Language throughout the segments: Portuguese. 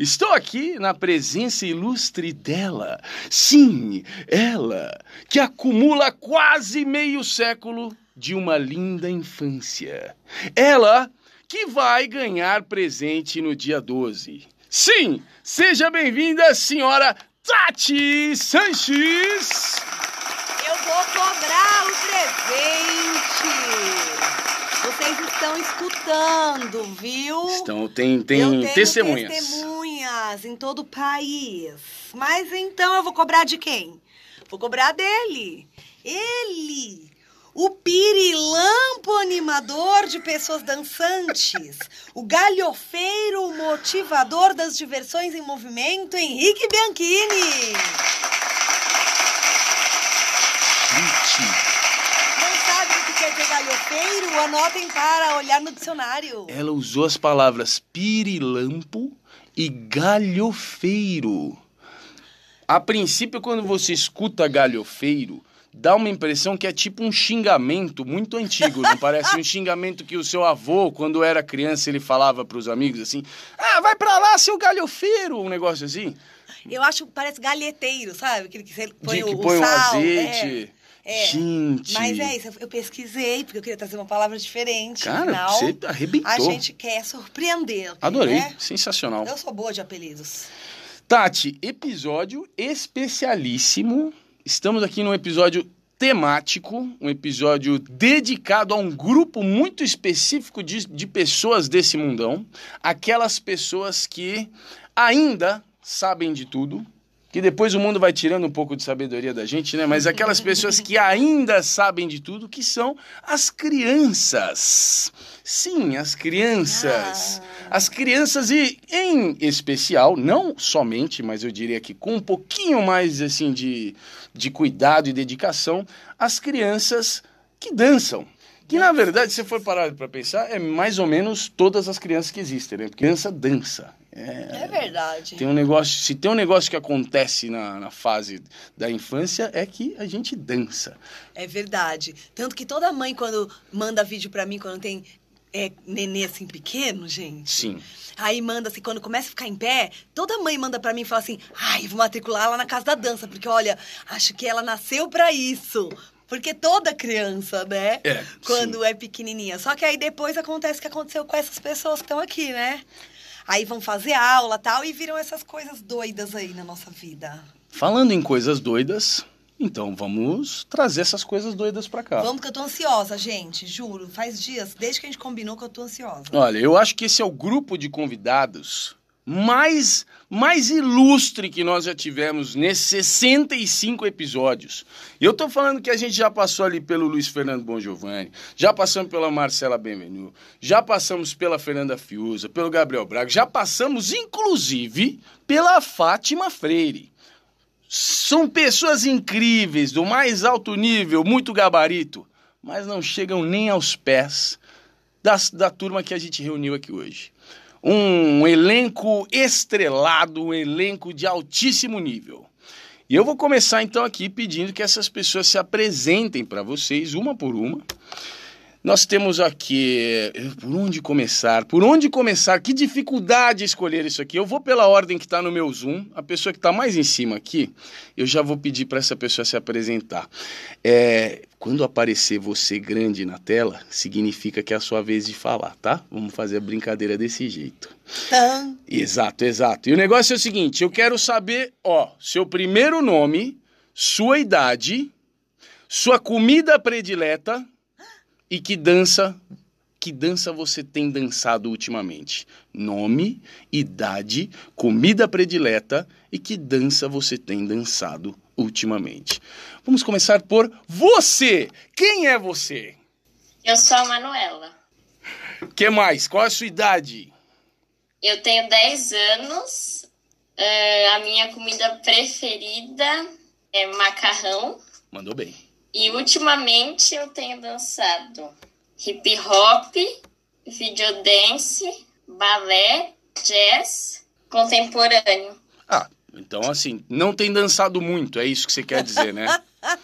Estou aqui na presença ilustre dela. Sim, ela, que acumula quase meio século de uma linda infância. Ela que vai ganhar presente no dia 12. Sim, seja bem-vinda, senhora Tati Sanches! Eu vou cobrar o presente! Vocês estão escutando, viu? Estão, tem, tem testemunhas. Em todo o país. Mas então eu vou cobrar de quem? Vou cobrar dele. Ele! O pirilampo animador de pessoas dançantes. o galhofeiro motivador das diversões em movimento, Henrique Bianchini. Dizer galhofeiro, anotem para olhar no dicionário. Ela usou as palavras pirilampo e galhofeiro. A princípio, quando você escuta galhofeiro, dá uma impressão que é tipo um xingamento muito antigo, não parece um xingamento que o seu avô, quando era criança, ele falava para os amigos assim: "Ah, vai para lá, seu galhofeiro", um negócio assim. Eu acho que parece galheteiro, sabe? Aquele que você põe, De que o, põe o o sal, azeite. É. É, Gente. Mas é isso, eu pesquisei, porque eu queria trazer uma palavra diferente. Cara, Afinal, você arrebentou. A gente quer surpreender. Adorei, Né? sensacional. Eu sou boa de apelidos. Tati, episódio especialíssimo. Estamos aqui num episódio temático, um episódio dedicado a um grupo muito específico de, de pessoas desse mundão. Aquelas pessoas que ainda sabem de tudo, que depois o mundo vai tirando um pouco de sabedoria da gente, né? Mas aquelas pessoas que ainda sabem de tudo, que são as crianças. Sim, as crianças. Ah. As crianças e em especial, não somente, mas eu diria que com um pouquinho mais assim de, de cuidado e dedicação, as crianças que dançam. Que na verdade, se for parar para pensar, é mais ou menos todas as crianças que existem, né? Porque criança dança. É, verdade. Tem um negócio, se tem um negócio que acontece na, na fase da infância é que a gente dança. É verdade. Tanto que toda mãe, quando manda vídeo pra mim, quando tem é, nenê assim pequeno, gente. Sim. Aí manda assim, quando começa a ficar em pé, toda mãe manda pra mim e fala assim: ai, vou matricular ela na casa da dança, porque olha, acho que ela nasceu pra isso. Porque toda criança, né? É, Quando é pequenininha. Só que aí depois acontece o que aconteceu com essas pessoas que estão aqui, né? Aí vão fazer aula tal e viram essas coisas doidas aí na nossa vida. Falando em coisas doidas, então vamos trazer essas coisas doidas pra cá. Vamos que eu tô ansiosa, gente, juro. Faz dias, desde que a gente combinou que eu tô ansiosa. Olha, eu acho que esse é o grupo de convidados mais mais ilustre que nós já tivemos nesses 65 episódios. Eu tô falando que a gente já passou ali pelo Luiz Fernando Bongiovanni, já passamos pela Marcela Benvenu, já passamos pela Fernanda Fiuza, pelo Gabriel Braga, já passamos inclusive pela Fátima Freire. São pessoas incríveis, do mais alto nível, muito gabarito, mas não chegam nem aos pés das, da turma que a gente reuniu aqui hoje um elenco estrelado, um elenco de altíssimo nível. E eu vou começar então aqui pedindo que essas pessoas se apresentem para vocês, uma por uma. Nós temos aqui. Por onde começar? Por onde começar? Que dificuldade escolher isso aqui. Eu vou pela ordem que está no meu Zoom. A pessoa que está mais em cima aqui, eu já vou pedir para essa pessoa se apresentar. É, quando aparecer você grande na tela, significa que é a sua vez de falar, tá? Vamos fazer a brincadeira desse jeito. Tan. Exato, exato. E o negócio é o seguinte: eu quero saber, ó, seu primeiro nome, sua idade, sua comida predileta e que dança que dança você tem dançado ultimamente? Nome, idade, comida predileta e que dança você tem dançado ultimamente? Vamos começar por você. Quem é você? Eu sou a Manuela. Que mais? Qual é a sua idade? Eu tenho 10 anos. Ah, a minha comida preferida é macarrão. Mandou bem. E ultimamente eu tenho dançado hip hop, videodance, balé, jazz, contemporâneo. Ah, então assim, não tem dançado muito, é isso que você quer dizer, né?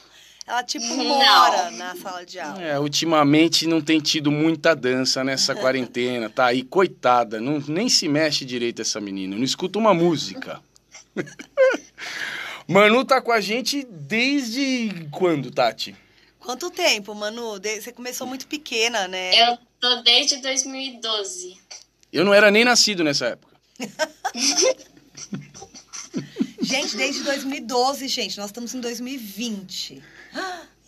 Ela tipo Não. mora na sala de aula. É, ultimamente não tem tido muita dança nessa quarentena, tá aí, coitada, não, nem se mexe direito essa menina, não escuta uma música. Manu tá com a gente desde quando, Tati? Quanto tempo, Manu? Você começou muito pequena, né? Eu tô desde 2012. Eu não era nem nascido nessa época. Gente, desde 2012, gente. Nós estamos em 2020.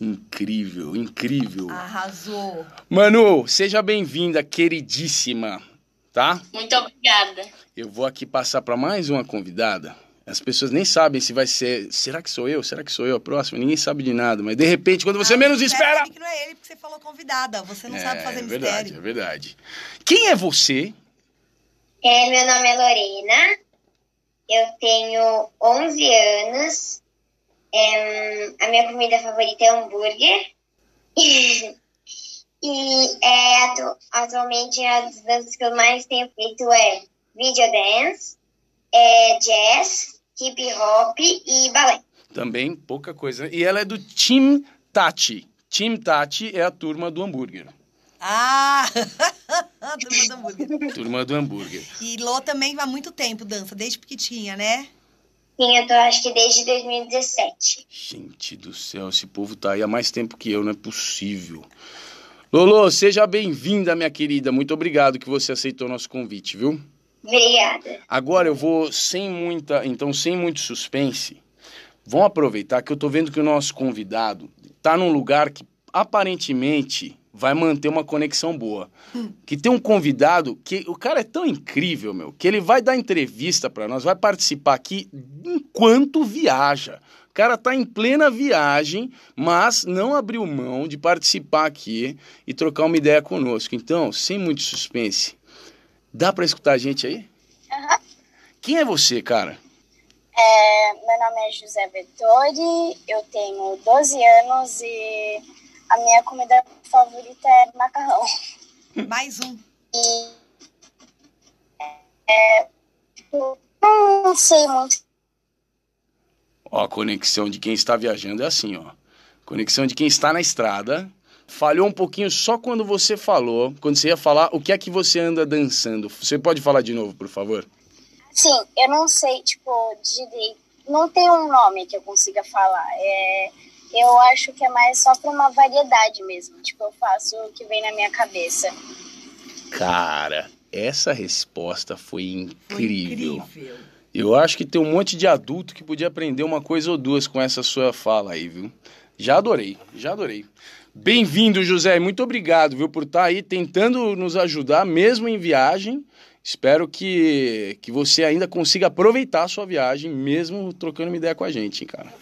Incrível, incrível. Arrasou. Manu, seja bem-vinda, queridíssima, tá? Muito obrigada. Eu vou aqui passar para mais uma convidada. As pessoas nem sabem se vai ser. Será que sou eu? Será que sou eu a próxima? Ninguém sabe de nada. Mas de repente, quando você Ah, menos espera. que não é ele, porque você falou convidada. Você não sabe fazer é mistério. verdade, é verdade. Quem é você? É, meu nome é Lorena, eu tenho 11 anos, é, a minha comida favorita é hambúrguer. e é, atu- atualmente as danças que eu mais tenho feito é videodance, é, jazz, hip hop e balé. Também pouca coisa. E ela é do Team Tati. Team Tati é a turma do hambúrguer. Ah! Turma do hambúrguer. Turma do hambúrguer. E Lô também há muito tempo dança, desde pequitinha, né? Sim, eu tô acho que desde 2017. Gente do céu, esse povo tá aí há mais tempo que eu, não é possível. Lolo, seja bem-vinda, minha querida. Muito obrigado que você aceitou o nosso convite, viu? Obrigada. Agora eu vou sem muita, então sem muito suspense. Vamos aproveitar que eu tô vendo que o nosso convidado tá num lugar que aparentemente vai manter uma conexão boa. Que tem um convidado que o cara é tão incrível, meu, que ele vai dar entrevista para nós, vai participar aqui enquanto viaja. O cara tá em plena viagem, mas não abriu mão de participar aqui e trocar uma ideia conosco. Então, sem muito suspense, dá para escutar a gente aí? Quem é você, cara? É, meu nome é José Vettori, eu tenho 12 anos e a minha comida favorita é macarrão. Mais um. E é, não sei muito. Ó, a conexão de quem está viajando é assim, ó. Conexão de quem está na estrada. Falhou um pouquinho só quando você falou, quando você ia falar o que é que você anda dançando. Você pode falar de novo, por favor? Sim, eu não sei, tipo, direito. Não tem um nome que eu consiga falar. É, eu acho que é mais só pra uma variedade mesmo. Tipo, eu faço o que vem na minha cabeça. Cara, essa resposta foi Foi incrível. incrível. Eu acho que tem um monte de adulto que podia aprender uma coisa ou duas com essa sua fala aí, viu? Já adorei, já adorei. Bem-vindo, José. Muito obrigado, viu, por estar aí tentando nos ajudar, mesmo em viagem. Espero que, que você ainda consiga aproveitar a sua viagem, mesmo trocando uma ideia com a gente, hein, cara.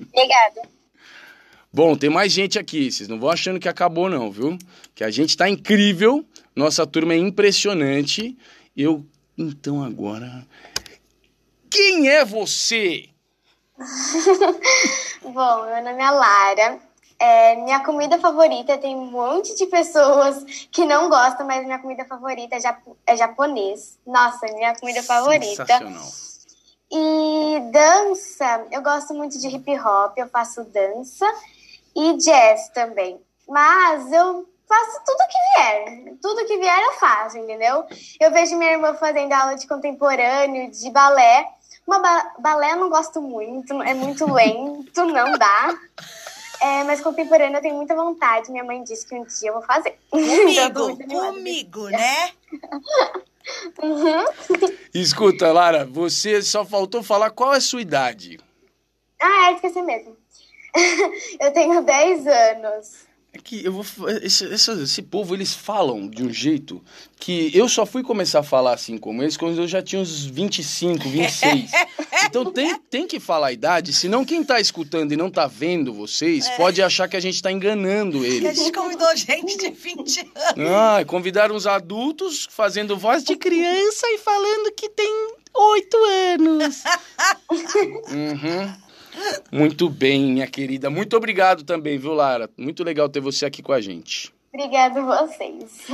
Obrigada. Bom, tem mais gente aqui. Vocês não vão achando que acabou, não, viu? Que a gente tá incrível. Nossa turma é impressionante. Eu. Então agora. Quem é você? Bom, meu nome é Lara. É, minha comida favorita tem um monte de pessoas que não gostam, mas minha comida favorita é, japo- é japonês. Nossa, minha comida favorita. Sensacional. E dança, eu gosto muito de hip hop, eu faço dança e jazz também. Mas eu faço tudo que vier. Tudo que vier eu faço, entendeu? Eu vejo minha irmã fazendo aula de contemporâneo, de balé. Uma ba- balé eu não gosto muito, é muito lento, não dá. É, mas contemporâneo eu tenho muita vontade. Minha mãe disse que um dia eu vou fazer. Comigo, comigo, né? Escuta, Lara, você só faltou falar qual é a sua idade. Ah, é, esqueci mesmo. eu tenho 10 anos. É que eu vou. fa- Esse, esse, esse povo, eles falam de um jeito que eu só fui começar a falar assim como eles quando eu já tinha uns 25, 26. Então tem, tem que falar a idade, senão quem tá escutando e não tá vendo vocês pode achar que a gente tá enganando Que a eles. gente convidou gente de 20 anos. Ah, convidaram os adultos fazendo voz de criança e falando que tem oito anos. uhum. Muito bem, minha querida. Muito obrigado também, viu, Lara? Muito legal ter você aqui com a gente. Obrigada a vocês.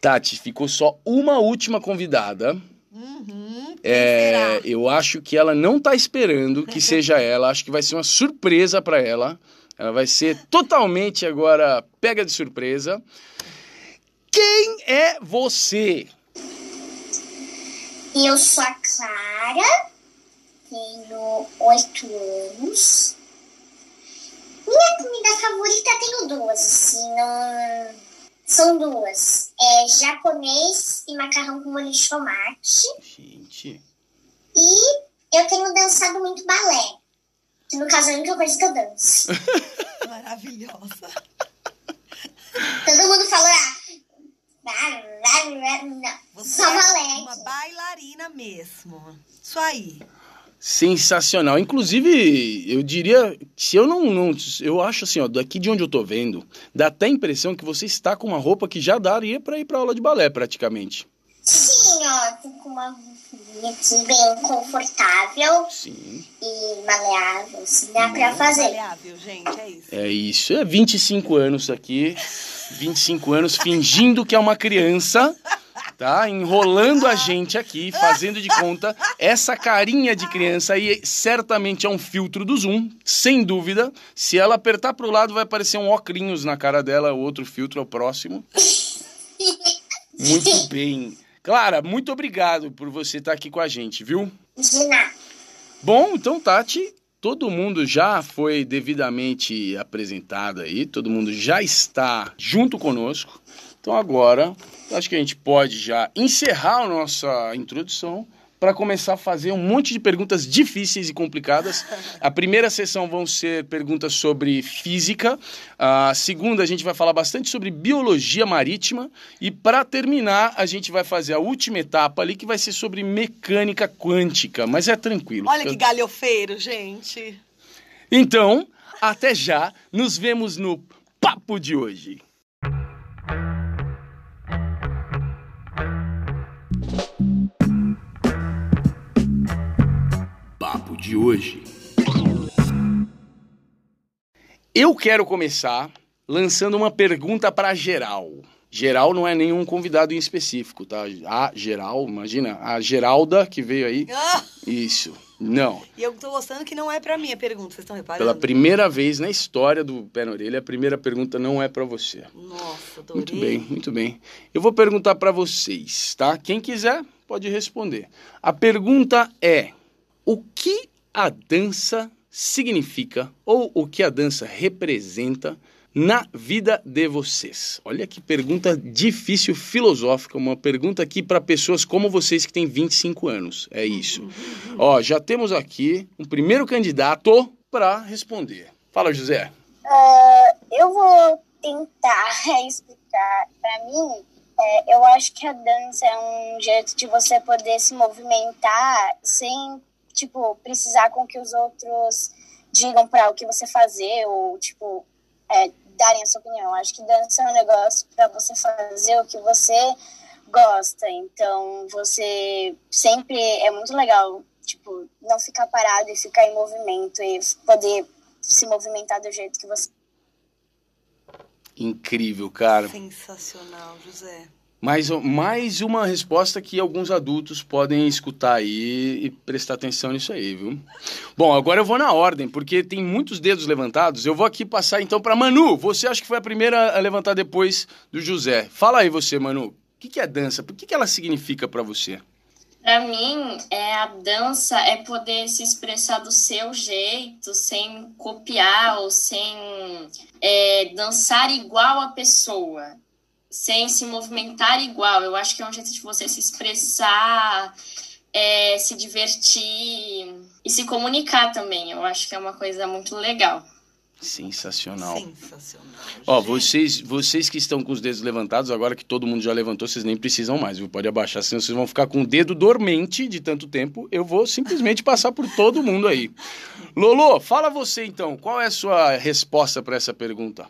Tati, ficou só uma última convidada. Uhum. É, eu acho que ela não tá esperando que seja ela. Acho que vai ser uma surpresa para ela. Ela vai ser totalmente agora pega de surpresa. Quem é você? Eu sou a Clara, tenho oito anos. Minha comida favorita tenho duas, assim, não... são duas. É japonês e macarrão com molho de tomate. Gente, E eu tenho dançado muito balé. Que no caso é a única coisa que eu danço. Maravilhosa. Todo mundo fala. "Ah, Não, Você só é balé. uma bailarina mesmo. Isso aí. Sensacional. Inclusive, eu diria, se eu não, não, eu acho assim, ó, daqui de onde eu tô vendo, dá até a impressão que você está com uma roupa que já daria para ir para aula de balé, praticamente. Sim, ó, tô com uma roupinha aqui bem confortável Sim. e maleável, assim, dá pra fazer. Maleável, gente, é isso. É isso. É 25 anos aqui. 25 anos fingindo que é uma criança, tá? Enrolando a gente aqui, fazendo de conta. Essa carinha de criança aí certamente é um filtro do Zoom, sem dúvida. Se ela apertar pro lado, vai aparecer um óculos na cara dela, o outro filtro é o próximo. Muito bem. Clara, muito obrigado por você estar aqui com a gente, viu? De nada. Bom, então, Tati, todo mundo já foi devidamente apresentado aí, todo mundo já está junto conosco. Então, agora, acho que a gente pode já encerrar a nossa introdução para começar a fazer um monte de perguntas difíceis e complicadas. A primeira sessão vão ser perguntas sobre física, a segunda a gente vai falar bastante sobre biologia marítima e para terminar a gente vai fazer a última etapa ali que vai ser sobre mecânica quântica, mas é tranquilo. Olha que galhofeiro, gente. Então, até já, nos vemos no papo de hoje. De hoje. Eu quero começar lançando uma pergunta para geral. Geral não é nenhum convidado em específico, tá? A geral, imagina, a Geralda que veio aí. Ah, Isso. Não. e eu tô gostando que não é pra mim a pergunta, vocês estão reparando? Pela primeira vez na história do Pé na Orelha, a primeira pergunta não é para você. Nossa, adorei. Muito bem, muito bem. Eu vou perguntar para vocês, tá? Quem quiser pode responder. A pergunta é: o que a dança significa ou o que a dança representa na vida de vocês? Olha que pergunta difícil, filosófica, uma pergunta aqui para pessoas como vocês que têm 25 anos. É isso. Ó, já temos aqui um primeiro candidato para responder. Fala, José. Eu vou tentar explicar. Pra mim, é, eu acho que a dança é um jeito de você poder se movimentar sem, tipo, precisar com que os outros digam pra o que você fazer ou, tipo, é, darem a sua opinião. Acho que dança é um negócio pra você fazer o que você gosta. Então, você sempre é muito legal, tipo, não ficar parado e ficar em movimento e poder se movimentar do jeito que você Incrível, cara. Sensacional, José. Mais, mais uma resposta que alguns adultos podem escutar aí e prestar atenção nisso aí, viu? Bom, agora eu vou na ordem, porque tem muitos dedos levantados. Eu vou aqui passar então para Manu. Você acha que foi a primeira a levantar depois do José. Fala aí você, Manu. O que, é dança? Por que, que ela significa para você? Pra mim, é, a dança é poder se expressar do seu jeito, sem copiar ou sem é, dançar igual a pessoa, sem se movimentar igual. Eu acho que é um jeito de você se expressar, é, se divertir e se comunicar também. Eu acho que é uma coisa muito legal. Sensacional. Sensacional. Ó, vocês, vocês que estão com os dedos levantados, agora que todo mundo já levantou, vocês nem precisam mais, viu? Pode abaixar, senão vocês vão ficar com o dedo dormente de tanto tempo. Eu vou simplesmente passar por todo mundo aí. Lolo, fala você então, qual é a sua resposta para essa pergunta?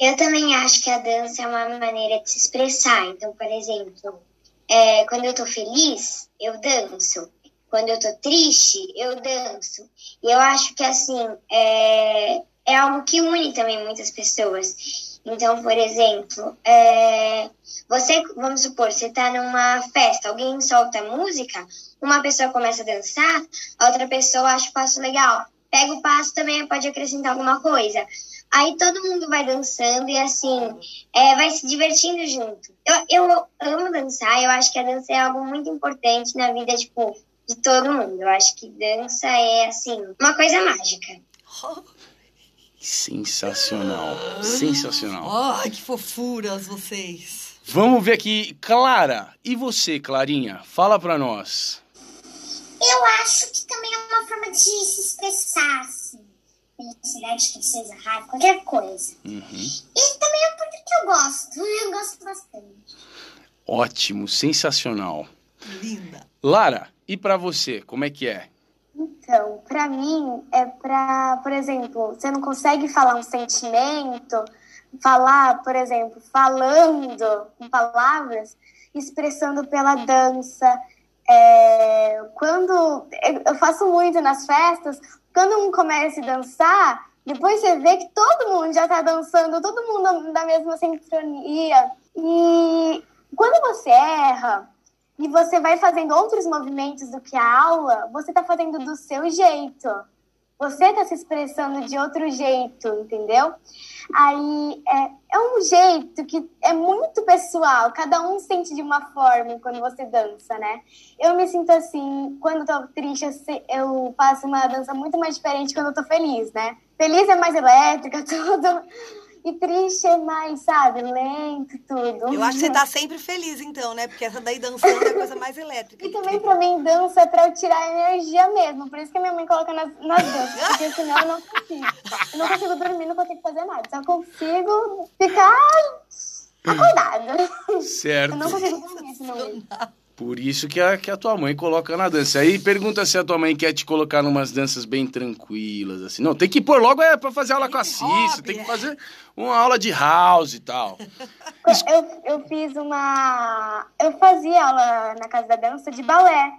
Eu também acho que a dança é uma maneira de se expressar. Então, por exemplo, é, quando eu tô feliz, eu danço. Quando eu tô triste, eu danço. E eu acho que, assim, é, é algo que une também muitas pessoas. Então, por exemplo, é, você, vamos supor, você tá numa festa, alguém solta música, uma pessoa começa a dançar, a outra pessoa acha o passo legal. Pega o passo também, pode acrescentar alguma coisa. Aí todo mundo vai dançando e assim, é, vai se divertindo junto. Eu, eu amo dançar, eu acho que a dança é algo muito importante na vida, tipo, de todo mundo. Eu acho que dança é, assim, uma coisa mágica. Sensacional. Sensacional. Ai, que fofuras vocês. Vamos ver aqui, Clara. E você, Clarinha? Fala pra nós. Eu acho que também é uma forma de se expressar, assim. Felicidade, tristeza, raiva, qualquer coisa. Uhum. E também é porque eu gosto. Eu gosto bastante. Ótimo, sensacional. Linda. Lara, e pra você, como é que é? Então, pra mim, é pra, por exemplo, você não consegue falar um sentimento, falar, por exemplo, falando com palavras, expressando pela dança. É, quando eu faço muito nas festas, quando um começa a dançar, depois você vê que todo mundo já tá dançando, todo mundo na mesma sincronia. E quando você erra, e você vai fazendo outros movimentos do que a aula, você está fazendo do seu jeito. Você está se expressando de outro jeito, entendeu? Aí é, é um jeito que é muito pessoal, cada um sente de uma forma quando você dança, né? Eu me sinto assim, quando tô triste, eu, faço uma dança muito mais diferente quando tô feliz, né? Feliz é mais elétrica, tudo. E triste é mais, sabe, lento, tudo. Eu acho que você tá sempre feliz, então, né? Porque essa daí dançando é a coisa mais elétrica. E também pra mim dança é pra eu tirar energia mesmo. Por isso que minha mãe coloca nas, nas danças. Porque senão eu não consigo. Eu não consigo dormir, não consigo fazer nada. Só consigo ficar acordada. Certo. Eu não consigo dormir senão. Por isso que a, que a tua mãe coloca na dança. Aí pergunta se a tua mãe quer te colocar numas danças bem tranquilas, assim. Não, tem que pôr logo é pra fazer aula com a Cícia, tem que é. fazer uma aula de house e tal. Eu, eu fiz uma. Eu fazia aula na casa da dança de balé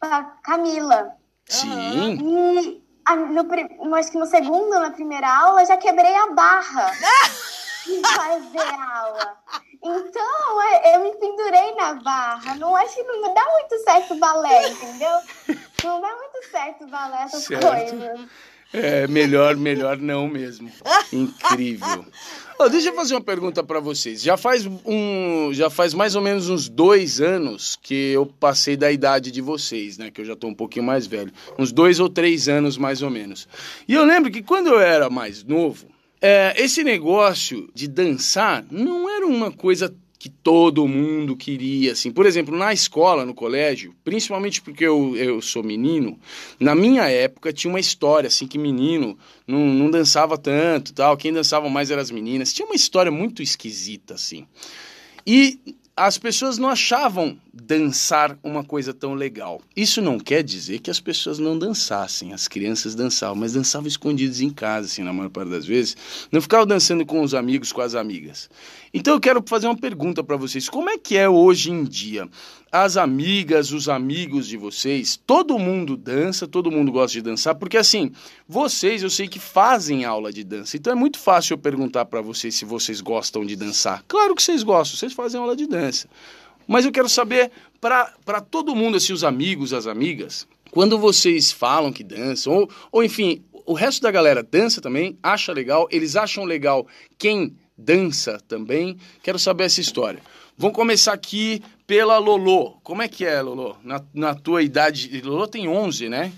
com a Camila. Sim. E a- no, acho que no segundo, na primeira aula, já quebrei a barra de fazer aula. Então, é, eu me pendurei na barra. Não acho que não dá muito certo o balé, entendeu? Não dá muito certo o balé, essas Certo. coisas. É, melhor, melhor não mesmo. Incrível. Ó, deixa eu fazer uma pergunta pra vocês. Já faz um, já faz mais ou menos uns dois anos que eu passei da idade de vocês, né? Que eu já tô um pouquinho mais velho. Uns dois ou três anos mais ou menos. E eu lembro que quando eu era mais novo, é, esse negócio de dançar não era uma coisa que todo mundo queria, assim. Por exemplo, na escola, no colégio, principalmente porque eu, eu sou menino, na minha época tinha uma história, assim, que menino não, não dançava tanto, tal. Quem dançava mais eram as meninas. Tinha uma história muito esquisita, assim. E as pessoas não achavam dançar uma coisa tão legal. Isso não quer dizer que as pessoas não dançassem, as crianças dançavam, mas dançavam escondidos em casa, assim, na maior parte das vezes. Não ficavam dançando com os amigos, com as amigas. Então eu quero fazer uma pergunta para vocês: como é que é hoje em dia? As amigas, os amigos de vocês, todo mundo dança, todo mundo gosta de dançar, porque assim, vocês eu sei que fazem aula de dança, então é muito fácil eu perguntar para vocês se vocês gostam de dançar. Claro que vocês gostam, vocês fazem aula de dança. Mas eu quero saber, para todo mundo, assim, os amigos, as amigas, quando vocês falam que dançam, ou, ou enfim, o resto da galera dança também, acha legal, eles acham legal quem dança também. Quero saber essa história. Vamos começar aqui pela Lolo. Como é que é, Lolo? Na, na tua idade. Lolo tem 11, né?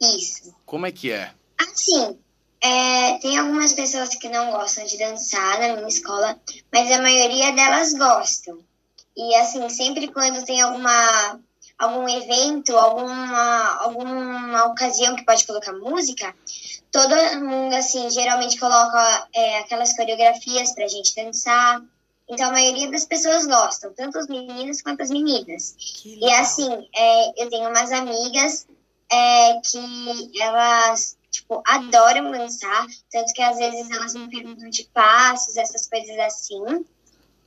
Isso. Como é que é? Assim, é, tem algumas pessoas que não gostam de dançar na minha escola, mas a maioria delas gostam. E assim, sempre quando tem alguma algum evento, alguma alguma ocasião que pode colocar música, todo mundo assim geralmente coloca é, aquelas coreografias pra gente dançar. Então a maioria das pessoas gostam, tanto os meninos quanto as meninas. E assim, é, eu tenho umas amigas é, que elas, tipo, adoram dançar, tanto que às vezes elas me perguntam de passos, essas coisas assim.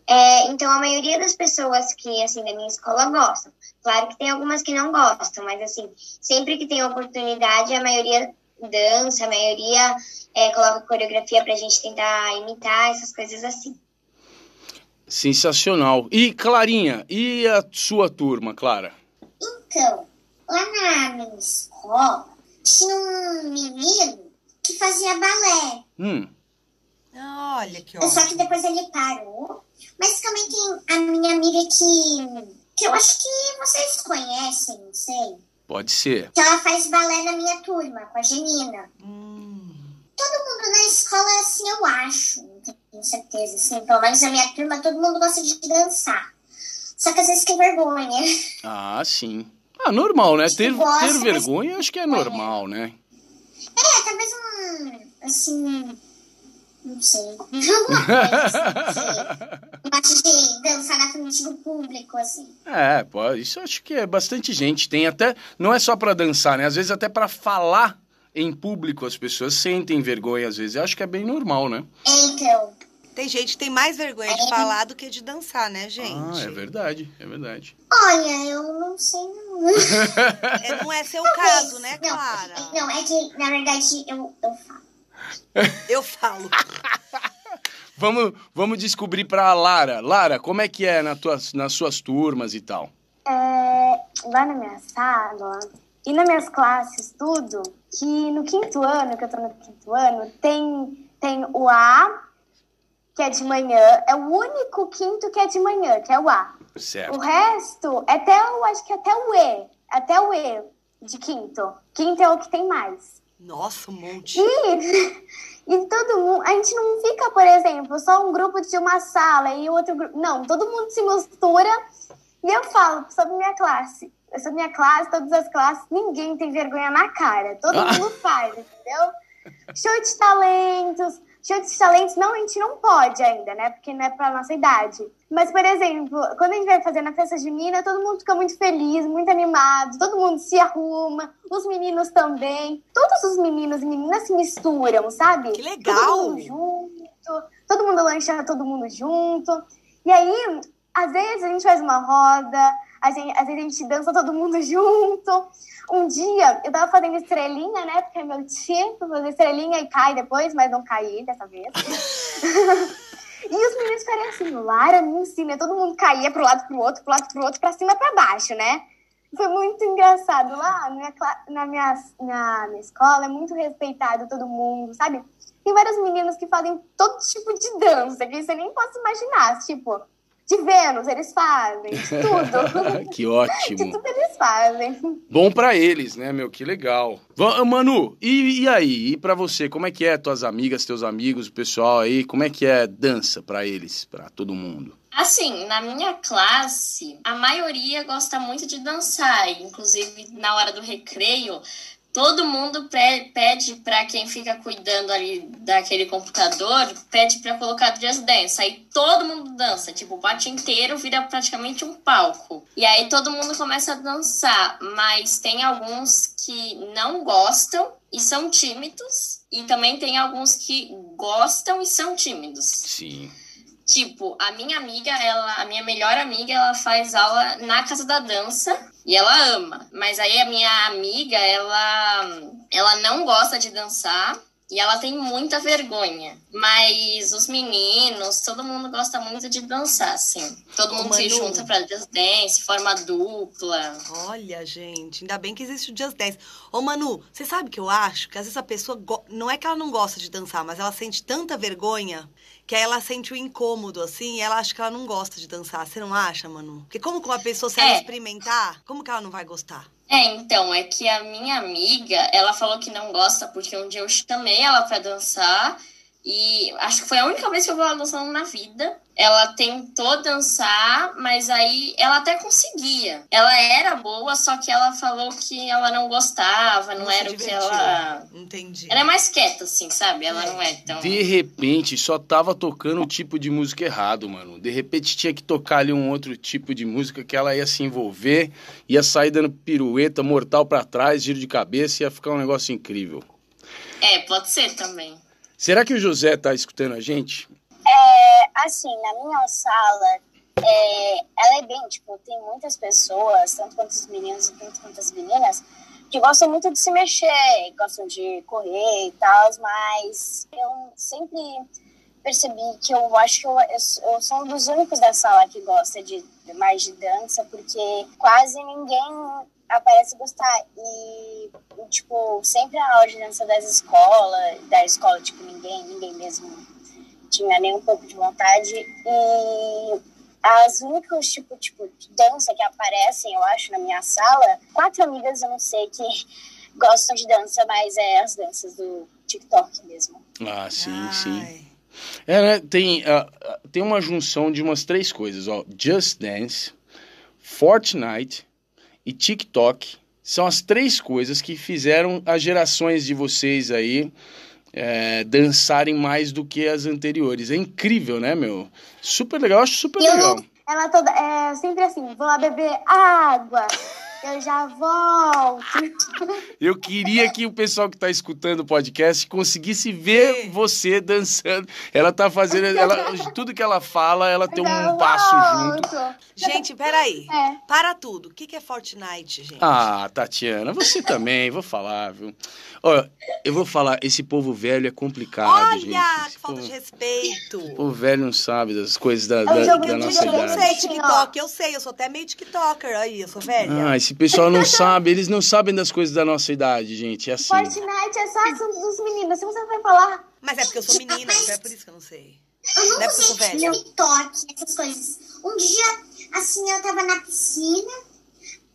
É, então, a maioria das pessoas que, assim, da minha escola gostam. Claro que tem algumas que não gostam, mas, assim, sempre que tem oportunidade, a maioria dança, a maioria é, coloca coreografia pra gente tentar imitar, essas coisas assim. Sensacional. E, Clarinha, e a sua turma, Clara? Então, lá na minha escola, tinha um menino que fazia balé. Hum, Olha que Só ótimo. que depois ele parou. Mas também tem a minha amiga que, que eu acho que vocês conhecem, não sei. pode ser. Que ela faz balé na minha turma, com a Genina. Hum. Todo mundo na escola, assim, eu acho, tenho certeza, assim. Pelo menos na minha turma, todo mundo gosta de dançar. Só que às vezes tem vergonha. Ah, sim. Ah, normal, né? Ter, gosta, ter mas- vergonha acho que é normal, né? É, talvez um, assim, não sei. Alguma coisa, assim, de dançar na frente do público, assim. É, pô, isso acho que é bastante gente. Tem até. Não é só pra dançar, né? Às vezes até pra falar em público as pessoas sentem vergonha, às vezes. Eu acho que é bem normal, né? É, então, Tem gente que tem mais vergonha de falar do que de dançar, né, gente? Ah, é verdade, é verdade. olha, eu não sei não. É, não é seu caso, né, Não, Clara? é- Não, é que, na verdade, eu, eu falo. Eu falo. Vamos, vamos descobrir pra Lara. Lara, como é que é na tuas, nas suas turmas e tal? É, lá na minha sala e nas minhas classes, tudo, que no quinto ano, que eu tô no quinto ano, tem, tem o A, que é de manhã, é o único quinto que é de manhã, que é o A. O Certo. resto, é até o, acho que até o E, até o E de quinto. Quinto é o que tem mais. Nossa, um monte. E, e todo mundo, a gente não fica, por exemplo, só um grupo de uma sala e outro grupo. Não, todo mundo se mistura. E eu falo sobre minha classe. Sobre minha classe, todas as classes, ninguém tem vergonha na cara. Todo Ah. mundo faz, entendeu? Show de talentos. Show de talentos, não, a gente não pode ainda, né? Porque não é pra nossa idade. Mas, por exemplo, quando a gente vai fazer na festa junina, todo mundo fica muito feliz, muito animado, todo mundo se arruma, os meninos também. Todos os meninos e meninas se misturam, sabe? Que legal! Todo mundo junto, todo mundo lancha todo mundo junto. E aí, às vezes a gente faz uma roda, a gente, às vezes a gente dança todo mundo junto. Um dia eu tava fazendo estrelinha, né? Porque é meu tipo, fazer estrelinha e cai depois, mas não caí dessa vez. e os meninos ficaram assim, Lara, me ensina. Todo mundo caía pro lado pro outro, pro lado pro outro, pra cima pra baixo, né? Foi muito engraçado lá na minha, na minha, na minha escola, é muito respeitado todo mundo, sabe? Tem vários meninos que fazem todo tipo de dança, que você nem pode imaginar. Tipo, de Vênus eles fazem, de tudo. que de ótimo. tudo eles fazem. Bom pra eles, né, meu? Que legal. Va- Manu, e, e aí? E pra você? Como é que é tuas amigas, teus amigos, o pessoal aí? Como é que é dança pra eles, pra todo mundo? Assim, na minha classe, a maioria gosta muito de dançar. Inclusive, na hora do recreio, todo mundo pe- pede pra quem fica cuidando ali daquele computador, pede pra colocar Just Dance. Aí todo mundo dança, tipo, o pátio inteiro vira praticamente um palco. E aí todo mundo começa a dançar, mas tem alguns que não gostam e são tímidos, e também tem alguns que gostam e são tímidos. Sim. Tipo, a minha amiga, ela, a minha melhor amiga, ela faz aula na casa da dança e ela ama. Mas aí a minha amiga, ela, ela não gosta de dançar e ela tem muita vergonha. Mas os meninos, todo mundo gosta muito de dançar, assim. Todo mundo se Manu. junta pra just dance, forma dupla. Olha, gente, ainda bem que existe o Just Dance. Ô, Manu, você sabe que eu acho que às vezes a pessoa. go- Não é que ela não gosta de dançar, mas ela sente tanta vergonha que aí ela sente o incômodo, assim, e ela acha que ela não gosta de dançar. Você não acha, Manu? Porque como que uma pessoa, se ela É. experimentar, como que ela não vai gostar? É, então, é que a minha amiga, ela falou que não gosta porque um dia eu chamei ela pra dançar e acho que foi a única vez que eu vi ela dançando na vida. Ela tentou dançar, mas aí ela até conseguia. Ela era boa, só que ela falou que ela não gostava, não, Não era o que ela. Entendi. Ela é mais quieta, assim, sabe? Ela não é tão. De repente, só tava tocando o tipo de música errado, mano. De repente tinha que tocar ali um outro tipo de música que ela ia se envolver, ia sair dando pirueta, mortal pra trás, giro de cabeça, ia ficar um negócio incrível. É, pode ser também. Será que o José tá escutando a gente? É, assim, na minha sala, é, ela é bem, tipo, tem muitas pessoas, tanto quanto os meninos tanto quanto as meninas, que gostam muito de se mexer, gostam de correr e tal, mas eu sempre percebi que eu acho que eu, eu, sou um dos únicos da sala que gosta de, mais de dança, porque quase ninguém aparece gostar. E, e, tipo, sempre a aula de dança das escolas, da escola, tipo, ninguém, ninguém mesmo tinha nem um pouco de vontade. E as únicos tipo, tipo de dança que aparecem, eu acho, na minha sala, quatro amigas, eu não sei, que gostam de dança, mas é as danças do TikTok mesmo. Ah, sim, Ai. sim. É, né? Tem, ah, tem uma junção de umas três coisas, ó. Just Dance, Fortnite e TikTok. São as três coisas que fizeram as gerações de vocês aí é, dançarem mais do que as anteriores. É incrível, né, meu? Super legal, eu acho super Eu legal. Ela toda é sempre assim, vou lá beber água, eu já volto. Eu queria que o pessoal que está escutando o podcast conseguisse ver Sim. você dançando. Ela tá fazendo. Ela, tudo que ela fala, ela tem um passo junto. Gente, peraí. É. Para tudo. O que que é Fortnite, gente? Ah, Tatiana, você também, vou falar, viu? Ó, eu vou falar, esse povo velho é complicado, gente. Olha, que falta povo, de respeito. o povo velho não sabe das coisas da, da, da nossa Eu não idade. sei TikTok, eu sei, eu sou até meio TikToker aí, eu sou velha. Ah, esse pessoal não sabe, eles não sabem das coisas da nossa idade, gente. É assim. Fortnite é só assunto dos meninos. Se você vai falar, Mas é porque eu sou menina, então é por isso que eu não sei. Eu Não nunca é sei. TikTok, essas coisas. Um dia, assim, eu tava na piscina,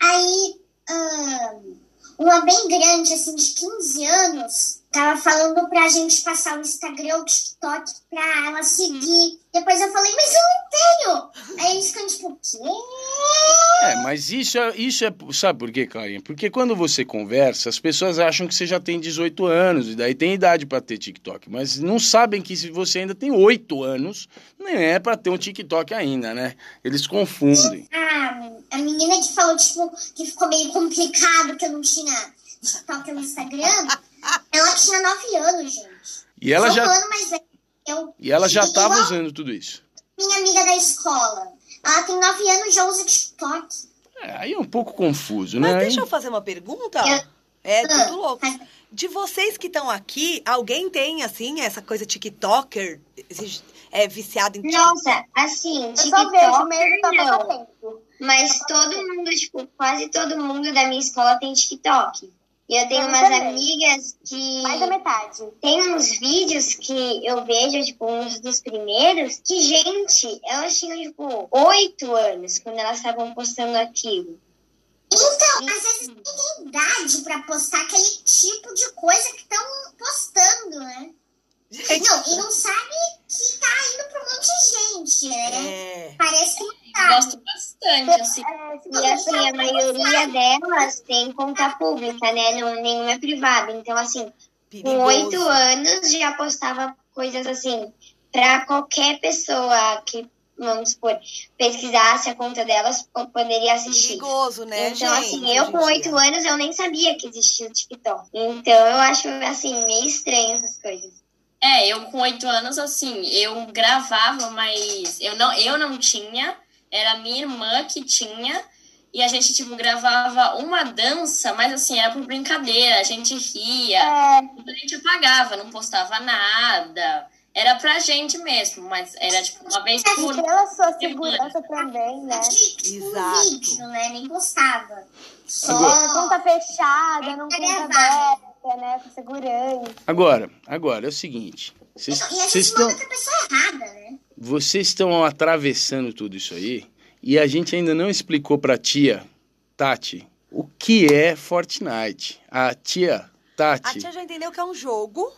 aí ahn, uma bem grande, assim, de 15 anos, tava falando pra gente passar o Instagram ou o TikTok pra ela seguir. Depois eu falei, mas eu não tenho. Aí eles ficam tipo, o quê? É, mas isso é, isso é. Sabe por quê, Clarinha? Porque quando você conversa, as pessoas acham que você já tem 18 anos, e daí tem idade pra ter TikTok. Mas não sabem que se você ainda tem 8 anos, nem é pra ter um TikTok ainda, né? Eles confundem. Ah, a menina que falou, tipo, que ficou meio complicado, que eu não tinha TikTok no Instagram, ela tinha 9 anos, gente. E ela já, um eu. e ela já E tava usando tudo isso. Minha amiga da escola. Ela tem 9 anos e já usa TikTok. É, aí é um pouco confuso, Mas né? deixa eu fazer uma pergunta. Eu- É Ah, tudo louco. mas- De vocês que estão aqui, alguém tem, assim, essa coisa TikToker? É viciado em Nossa, assim, TikTok não. Mas todo mundo, tipo, quase todo mundo da minha escola tem TikTok. E eu tenho Eu umas também. amigas que Mais da metade. tem uns vídeos que eu vejo, tipo, uns dos primeiros, que, gente, elas tinham, tipo, oito anos quando elas estavam postando aquilo. Então, às vezes nem tem idade pra postar aquele tipo de coisa que estão postando, né? Gente, Não, e não sabe que tá indo pra um monte de gente, né? é... Parece que não sabe. Gosto bastante, assim. É, E assim, a maioria delas tem conta pública, né? Não, nenhuma é privada. Então, assim, com perigoso. oito anos já postava coisas assim pra qualquer pessoa que, vamos supor, pesquisasse a conta delas po- poderia assistir. Perigoso, né, então, gente? assim, eu com oito anos eu nem sabia que existia o TikTok. Então eu acho assim, meio estranho essas coisas. É, eu com oito anos, assim, eu gravava, mas eu não, eu não tinha, era minha irmã que tinha, e a gente, tipo, gravava uma dança, mas assim, era por brincadeira, a gente ria, É, a gente apagava, não postava nada, era pra gente mesmo, mas era, tipo, uma vez por... pela sua segurança também, né? Exato. vídeo, né? Nem postava. Só. Agora- Conta fechada, não conta gravado. Né? Com segurança. Agora, agora é o seguinte. Vocês E a vocês gente estão. manda pra pessoa errada, né? Vocês estão atravessando tudo isso aí e a gente ainda não explicou pra tia Tati o que é Fortnite. A tia A Tati. tia já entendeu que é um jogo,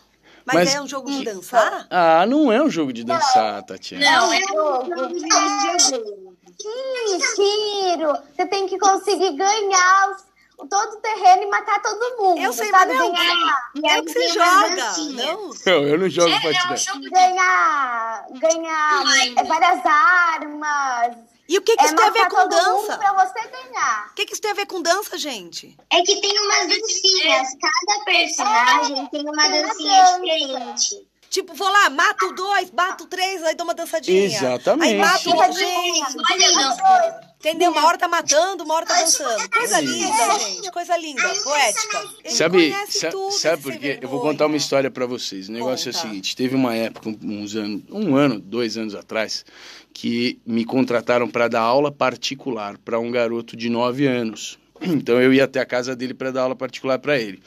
mas, Mas- é um jogo de dançar? Ah, não é um jogo de dançar, Tatiana. Não, é Jogo de videogame. Ih, tiro! Você tem que conseguir ganhar os- o- todo o terreno e matar todo mundo. Eu sei, sabe? mas não. Ganhar, E É que você uma joga, não? Não, eu não jogo É, é um jogo de... ganhar, ganhar é, várias armas. E o que, que é isso tem a ver com dança? pra você ganhar. O que, que isso tem a ver com dança, gente? É que tem umas dancinhas. Cada personagem tem uma Tem uma dancinha diferente. Tipo, vou lá, mato dois, bato três, aí dou uma dançadinha. Exatamente. Aí mato outra gente. Olha, não. Entendeu? Uma hora tá matando, uma hora tá dançando. Coisa linda, gente. Coisa linda. Poética. Ele Sabe, conhece sa- tudo, sabe por quê? Eu vou contar uma história pra vocês. O negócio é o Conta. seguinte: teve uma época, uns anos, um ano, dois anos atrás, que me contrataram para dar aula particular para um garoto de 9 anos. Então eu ia até a casa dele para dar aula particular para ele.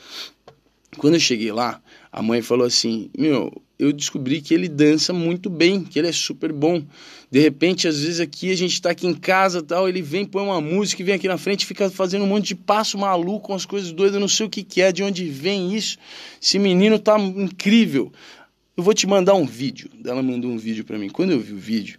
Quando eu cheguei lá, a mãe falou assim: Meu, eu descobri que ele dança muito bem, que ele é super bom. De repente, às vezes aqui a gente tá aqui em casa tal, ele vem, põe uma música e vem aqui na frente fica fazendo um monte de passo maluco, umas coisas doidas, não sei o que, que é, de onde vem isso. Esse menino tá incrível. Eu vou te mandar um vídeo. Ela mandou um vídeo para mim. Quando eu vi o vídeo,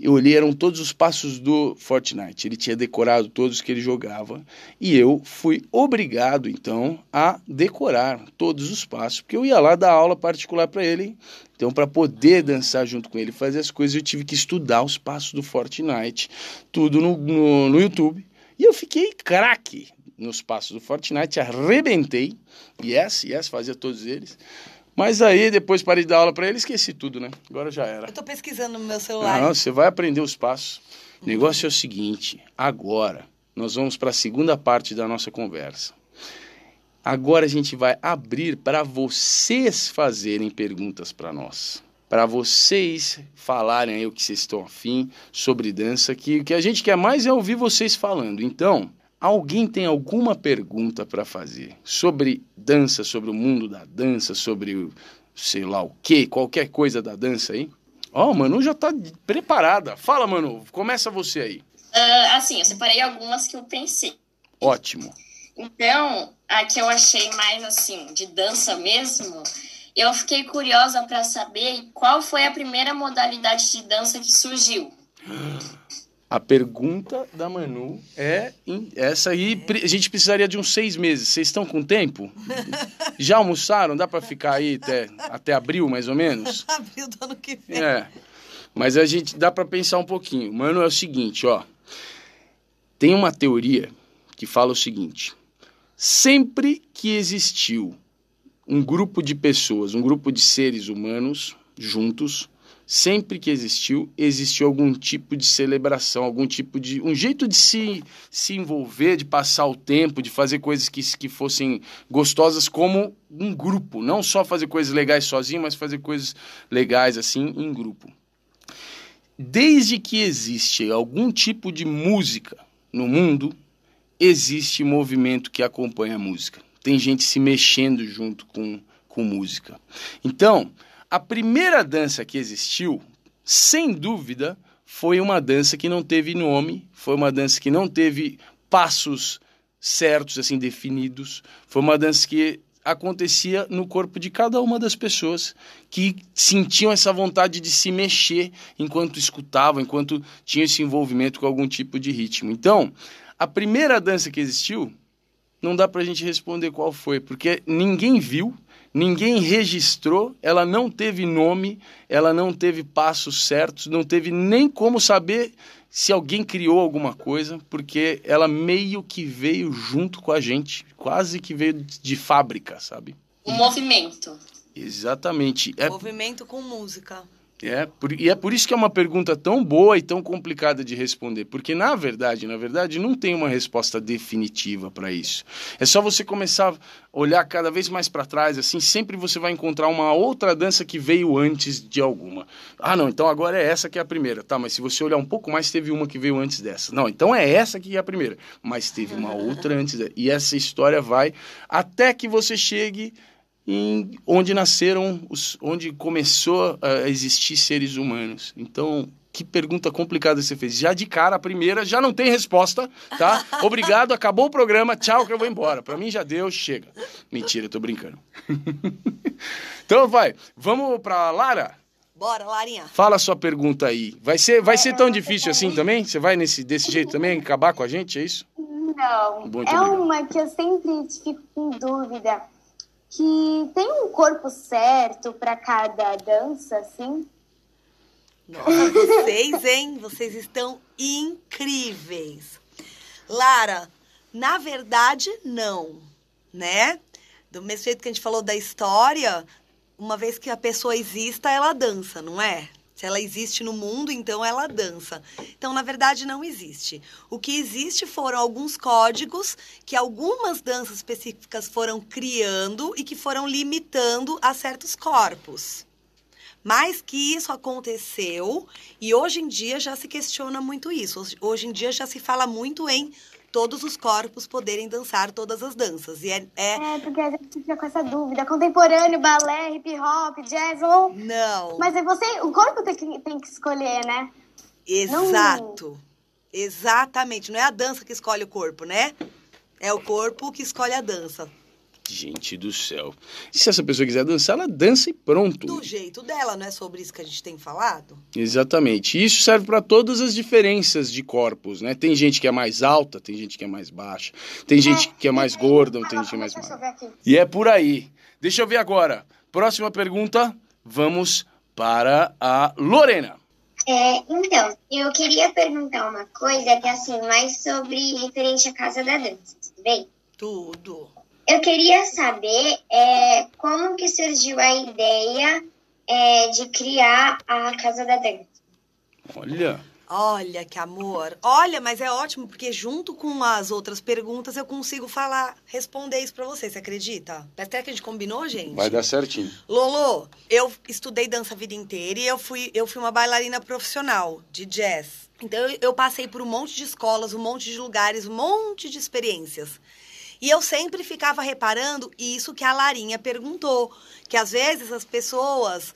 eu olhei, eram todos os passos do Fortnite. Ele tinha decorado todos que ele jogava. E eu fui obrigado, então, a decorar todos os passos. Porque eu ia lá dar aula particular para ele. Então, para poder dançar junto com ele, fazer as coisas, eu tive que estudar os passos do Fortnite. Tudo no, no, no YouTube. E eu fiquei craque nos passos do Fortnite. Arrebentei. Yes, yes, fazia todos eles. Mas aí, depois parei de dar aula para ele, esqueci tudo, né? Agora já era. Eu tô pesquisando no meu celular. Não, você vai aprender os passos. O negócio é o seguinte: agora nós vamos para a segunda parte da nossa conversa. Agora a gente vai abrir para vocês fazerem perguntas para nós. Para vocês falarem aí o que vocês estão afim sobre dança, que o que a gente quer mais é ouvir vocês falando. Então, alguém tem alguma pergunta para fazer sobre dança, sobre o mundo da dança, sobre o sei lá o que, qualquer coisa da dança aí? Ó, Manu já tá preparada. Fala, Manu, começa você aí. Ah, assim, eu separei algumas que eu pensei. Ótimo. Então, a que eu achei mais assim, de dança mesmo, eu fiquei curiosa para saber qual foi a primeira modalidade de dança que surgiu. A pergunta da Manu é essa aí. A gente precisaria de uns seis meses. Vocês estão com tempo? Já almoçaram? Dá para ficar aí até, até abril, mais ou menos? Abril do ano que vem. É. Mas a gente dá para pensar um pouquinho. Mano, é o seguinte, ó. Tem uma teoria que fala o seguinte: sempre que existiu um grupo de pessoas, um grupo de seres humanos juntos, sempre que existiu, existiu algum tipo de celebração, algum tipo de. um jeito de se, se envolver, de passar o tempo, de fazer coisas que, que fossem gostosas como um grupo. Não só fazer coisas legais sozinho, mas fazer coisas legais assim em grupo. Desde que existe algum tipo de música no mundo, existe movimento que acompanha a música. Tem gente se mexendo junto com, com música. Então, a primeira dança que existiu, sem dúvida, foi uma dança que não teve nome, foi uma dança que não teve passos certos, assim, definidos. Foi uma dança que acontecia no corpo de cada uma das pessoas que sentiam essa vontade de se mexer enquanto escutavam, enquanto tinham esse envolvimento com algum tipo de ritmo. Então, a primeira dança que existiu, não dá pra gente responder qual foi, porque ninguém viu, ninguém registrou, ela não teve nome, ela não teve passos certos, não teve nem como saber se alguém criou alguma coisa, porque ela meio que veio junto com a gente, quase que veio de fábrica, sabe? O movimento. Exatamente. É, Movimento com música. É por, e é por isso que é uma pergunta tão boa e tão complicada de responder, porque na verdade, na verdade, não tem uma resposta definitiva para isso. É só você começar a olhar cada vez mais para trás, assim, sempre você vai encontrar uma outra dança que veio antes de alguma. Ah, não, então agora é essa que é a primeira, tá? Mas se você olhar um pouco mais, teve uma que veio antes dessa. Não, então é essa que é a primeira, mas teve uma outra antes. E essa história vai até que você chegue em onde nasceram, os, onde começou a existir seres humanos. Então, que pergunta complicada você fez. Já de cara, a primeira, já não tem resposta, tá? Obrigado, acabou o programa, tchau que eu vou embora. Pra mim já deu, chega. Mentira, eu tô brincando. então vai, vamos pra Lara? Bora, Larinha. Fala a sua pergunta aí. Vai ser, vai ser tão difícil assim também? Você vai nesse, desse jeito também acabar com a gente, é isso? Não, Muito é obrigado. uma que eu sempre fico com dúvida. Que tem um corpo certo para cada dança, assim? Nossa, vocês, hein? Vocês estão incríveis. Lara, na verdade, não, né? Do mesmo jeito que a gente falou da história, uma vez que a pessoa exista, ela dança, não é? Se ela existe no mundo, então ela dança. Então, na verdade, não existe. O que existe foram alguns códigos que algumas danças específicas foram criando e que foram limitando a certos corpos. Mas que isso aconteceu e hoje em dia já se questiona muito isso. Hoje em dia já se fala muito em todos os corpos poderem dançar todas as danças. E é, é... é porque a gente fica com essa dúvida. Contemporâneo, balé, hip hop, jazz ou... Não. Mas é você, o corpo tem que, tem que escolher, né? Exato. Não... Exatamente. Não é a dança que escolhe o corpo, né? É o corpo que escolhe a dança. Gente do céu. E se essa pessoa quiser dançar, ela dança e pronto. Do jeito dela, não é sobre isso que a gente tem falado? Exatamente. E isso serve para todas as diferenças de corpos, né? Tem gente que é mais alta, tem gente que é mais baixa, tem gente que é mais gorda, tem gente que é mais magra. E é por aí. Deixa eu ver agora. Próxima pergunta, vamos para a Lorena. É, então, eu queria perguntar uma coisa que é assim, mais sobre referente à Casa da Dança, tudo bem? Tudo. Eu queria saber é, como que surgiu a ideia é, de criar a Casa da Dança. Olha. Olha que amor. Olha, mas é ótimo porque junto com as outras perguntas eu consigo falar, responder isso para você, você acredita? Até que a gente combinou, gente. Vai dar certinho. Lolo, eu estudei dança a vida inteira e eu fui eu fui uma bailarina profissional de jazz. Então eu passei por um monte de escolas, um monte de lugares, um monte de experiências. E eu sempre ficava reparando isso que a Larinha perguntou, que às vezes as pessoas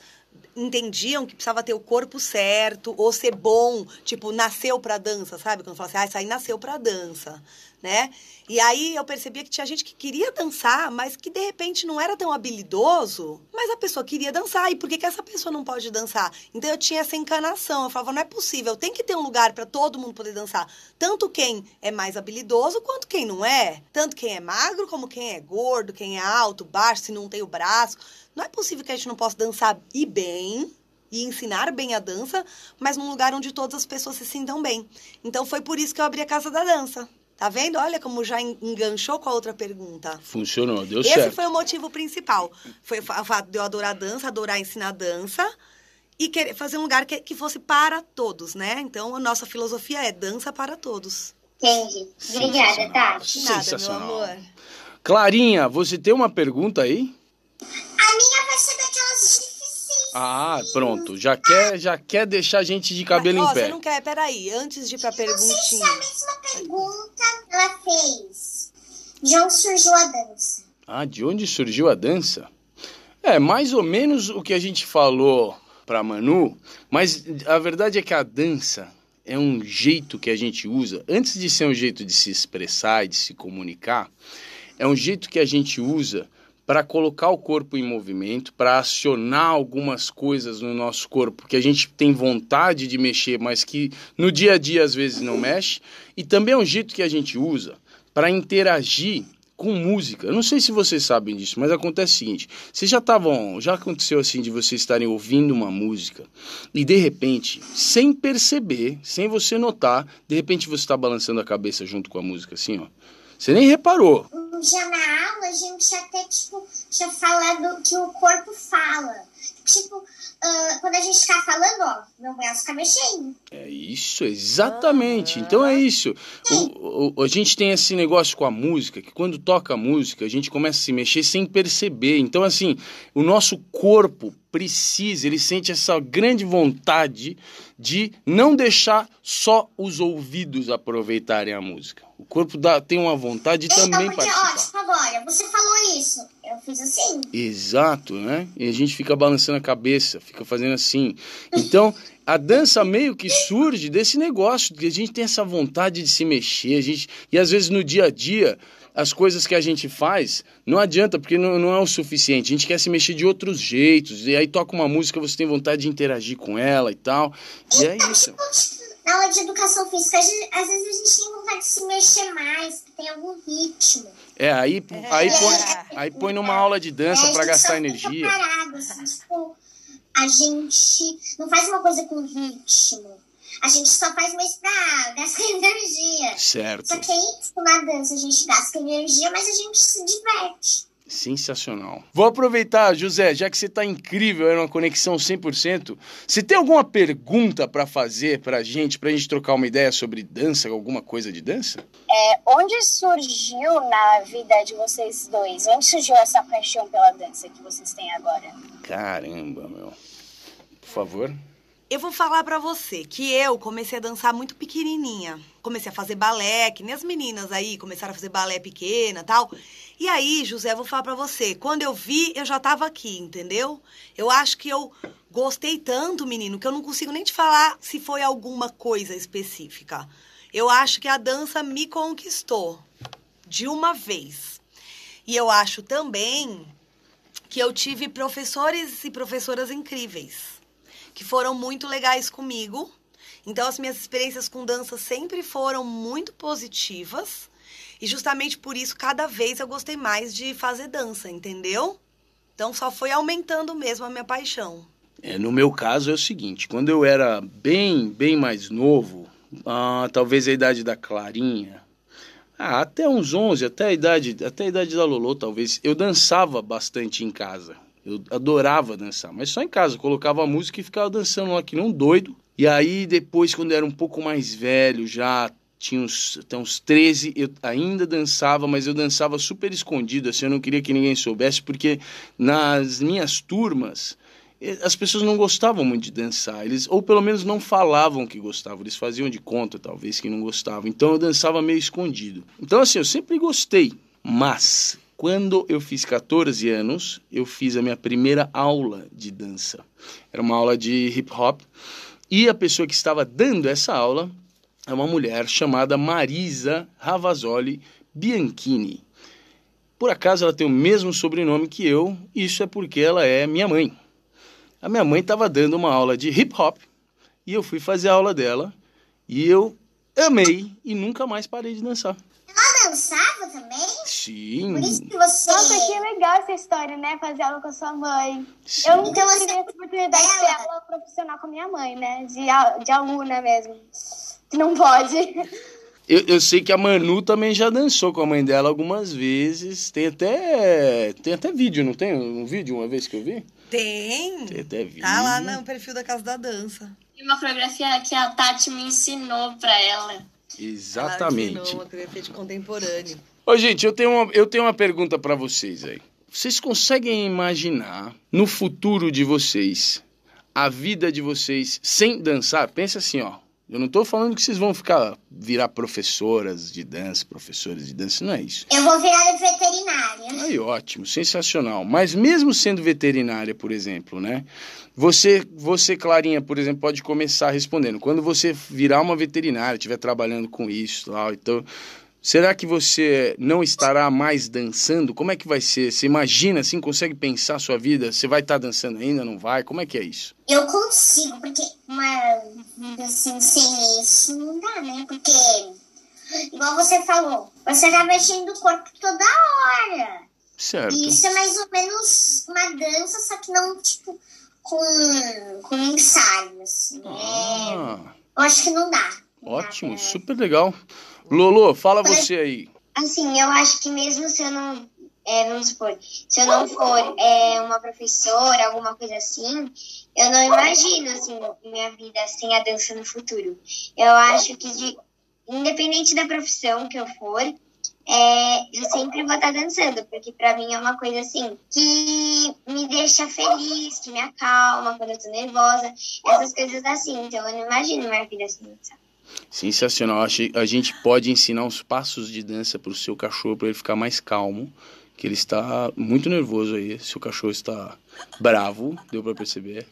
entendiam que precisava ter o corpo certo ou ser bom, tipo, nasceu para dança, sabe? Quando fala assim, ah, isso aí nasceu para dança né? E aí eu percebia que tinha gente que queria dançar, mas que de repente não era tão habilidoso, mas a pessoa queria dançar. E por que, que essa pessoa não pode dançar? Então eu tinha essa encanação. Eu falava, não é possível, tem que ter um lugar para todo mundo poder dançar. Tanto quem é mais habilidoso quanto quem não é. Tanto quem é magro como quem é gordo, quem é alto, baixo, se não tem o braço. Não é possível que a gente não possa dançar e bem, e ensinar bem a dança, mas num lugar onde todas as pessoas se sintam bem. Então foi por isso que eu abri a Casa da Dança. Tá vendo? Olha como já enganchou com a outra pergunta. Funcionou, deu Esse certo. Esse foi o motivo principal. Foi o fato de eu adorar dança, adorar ensinar dança e querer fazer um lugar que, que fosse para todos, né? Então, a nossa filosofia é dança para todos. Entendi. Obrigada, Tati. De nada, meu amor. Clarinha, você tem uma pergunta aí? A minha vai ser ah, pronto. Já quer, já quer deixar a gente de cabelo Mas, em pé. Você não quer, peraí, antes de ir pra perguntinha. A mesma pergunta ela fez. De onde surgiu a dança? Ah, de onde surgiu a dança? É, mais ou menos o que a gente falou pra Manu, mas a verdade é que a dança é um jeito que a gente usa, antes de ser um jeito de se expressar e de se comunicar, é um jeito que a gente usa para colocar o corpo em movimento, para acionar algumas coisas no nosso corpo que a gente tem vontade de mexer, mas que no dia a dia às vezes não mexe, e também é um jeito que a gente usa para interagir com música. Eu não sei se vocês sabem disso, mas acontece o seguinte: vocês já estavam, já aconteceu assim de vocês estarem ouvindo uma música e de repente, sem perceber, sem você notar, de repente você está balançando a cabeça junto com a música assim, ó. Você nem reparou. Já na aula, a gente até, tipo, tinha falado que o corpo fala. Tipo, uh, quando a gente tá falando, ó, meu braço fica mexendo. É isso, exatamente. Então é isso. O, o, a gente tem esse negócio com a música, que quando toca a música, a gente começa a se mexer sem perceber. Então, assim, o nosso corpo precisa, ele sente essa grande vontade de não deixar só os ouvidos aproveitarem a música. O corpo dá, tem uma vontade de então, também porque, participar. Ó, tipo agora, você falou isso, eu fiz assim. Exato, né? E a gente fica balançando a cabeça, fica fazendo assim. Então, a dança meio que surge desse negócio, que a gente tem essa vontade de se mexer, a gente, e às vezes no dia a dia as coisas que a gente faz, não adianta, porque não, não, é o suficiente. A gente quer se mexer de outros jeitos. E aí toca uma música, você tem vontade de interagir com ela e tal. E é isso. Na aula de educação física, às vezes a gente tem vontade de se mexer mais, que tem algum ritmo. É, aí, aí, põe, aí põe numa aula de dança é, para gastar energia. Parado, assim, tipo, a gente não faz uma coisa com ritmo. A gente só faz mais pra gastar energia. Certo. Só que aí, tipo, na dança, a gente gasta energia, mas a gente se diverte. Sensacional. Vou aproveitar, José, já que você está incrível, é uma conexão 100%. Você tem alguma pergunta para fazer para a gente, para a gente trocar uma ideia sobre dança, alguma coisa de dança? É, onde surgiu na vida de vocês dois? Onde surgiu essa paixão pela dança que vocês têm agora? Caramba, meu. Por favor. Eu vou falar pra você que eu comecei a dançar muito pequenininha. Comecei a fazer balé, que nem as meninas aí começaram a fazer balé pequena tal. E aí, José, vou falar pra você, quando eu vi, eu já tava aqui, entendeu? Eu acho que eu gostei tanto, menino, que eu não consigo nem te falar se foi alguma coisa específica. Eu acho que a dança me conquistou de uma vez. E eu acho também que eu tive professores e professoras incríveis, que foram muito legais comigo. Então, as minhas experiências com dança sempre foram muito positivas. E justamente por isso, cada vez eu gostei mais de fazer dança, entendeu? Então, só foi aumentando mesmo a minha paixão. É, no meu caso é o seguinte, quando eu era bem, bem mais novo, ah, talvez a idade da Clarinha, ah, até uns 11, até a idade, até a idade da Lolo, talvez, eu dançava bastante em casa. Eu adorava dançar, mas só em casa, colocava a música e ficava dançando lá que não doido. E aí depois, quando eu era um pouco mais velho, já tinha uns, até uns 13, eu ainda dançava, mas eu dançava super escondido, assim, eu não queria que ninguém soubesse, porque nas minhas turmas, as pessoas não gostavam muito de dançar, eles ou pelo menos não falavam que gostavam, eles faziam de conta talvez que não gostavam. Então eu dançava meio escondido. Então assim, eu sempre gostei, mas quando eu fiz 14 anos, eu fiz a minha primeira aula de dança. Era uma aula de hip hop e a pessoa que estava dando essa aula é uma mulher chamada Marisa Ravazoli Bianchini. Por acaso ela tem o mesmo sobrenome que eu, isso é porque ela é minha mãe. A minha mãe estava dando uma aula de hip hop e eu fui fazer a aula dela e eu amei e nunca mais parei de dançar. Ela dançava também? Sim. Por isso que você. Nossa, que legal essa história, né? Fazer aula com a sua mãe. sim. Eu nunca Então tive essa oportunidade de ter Ela- aula profissional com a minha mãe, né? De, de aluna mesmo. Não pode. Eu, eu sei que a Manu também já dançou com a mãe dela algumas vezes. Tem até tem até vídeo, não tem? Um vídeo uma vez que eu vi? Tem. Tem até vídeo. Tá lá no perfil da Casa da Dança. E uma coreografia que a Tati me ensinou pra ela. Ela Exatamente. ensinou uma coreografia de contemporâneo. Ô, gente, eu tenho uma, eu tenho uma pergunta pra vocês aí. Vocês conseguem imaginar no futuro de vocês a vida de vocês sem dançar? Pensa assim, ó. Eu não tô falando que vocês vão ficar virar professoras de dança, professores de dança, não é isso. Eu vou virar veterinária. Aí, ótimo, sensacional. Mas mesmo sendo veterinária, por exemplo, né? Você, você, Clarinha, por exemplo, pode começar respondendo. Quando você virar uma veterinária, estiver trabalhando com isso, tal, então, será que você não estará mais dançando? Como é que vai ser? Você imagina assim, consegue pensar a sua vida? Você vai estar dançando ainda, não vai? Como é que é isso? Eu consigo, porque uma vida assim, sem isso não dá, né? Porque, igual você falou, você tá mexendo o corpo toda hora. Certo. E isso é mais ou menos uma dança, só que não, tipo, com, com ensaio, assim. É, Ah, eu acho que não dá. Não dá ótimo, pra- super legal. Lolo, fala você aí. Assim, eu acho que mesmo se eu não. é, vamos supor, se eu não for é, uma professora, alguma coisa assim, eu não imagino assim, minha vida sem a dança no futuro. Eu acho que, de, independente da profissão que eu for, é, eu sempre vou estar dançando, porque pra mim é uma coisa assim que me deixa feliz, que me acalma quando eu tô nervosa, essas coisas assim. Então eu não imagino minha vida sem dançar. Sensacional. A gente pode ensinar uns passos de dança para o seu cachorro para ele ficar mais calmo, que ele está muito nervoso aí. Seu cachorro está bravo, deu para perceber.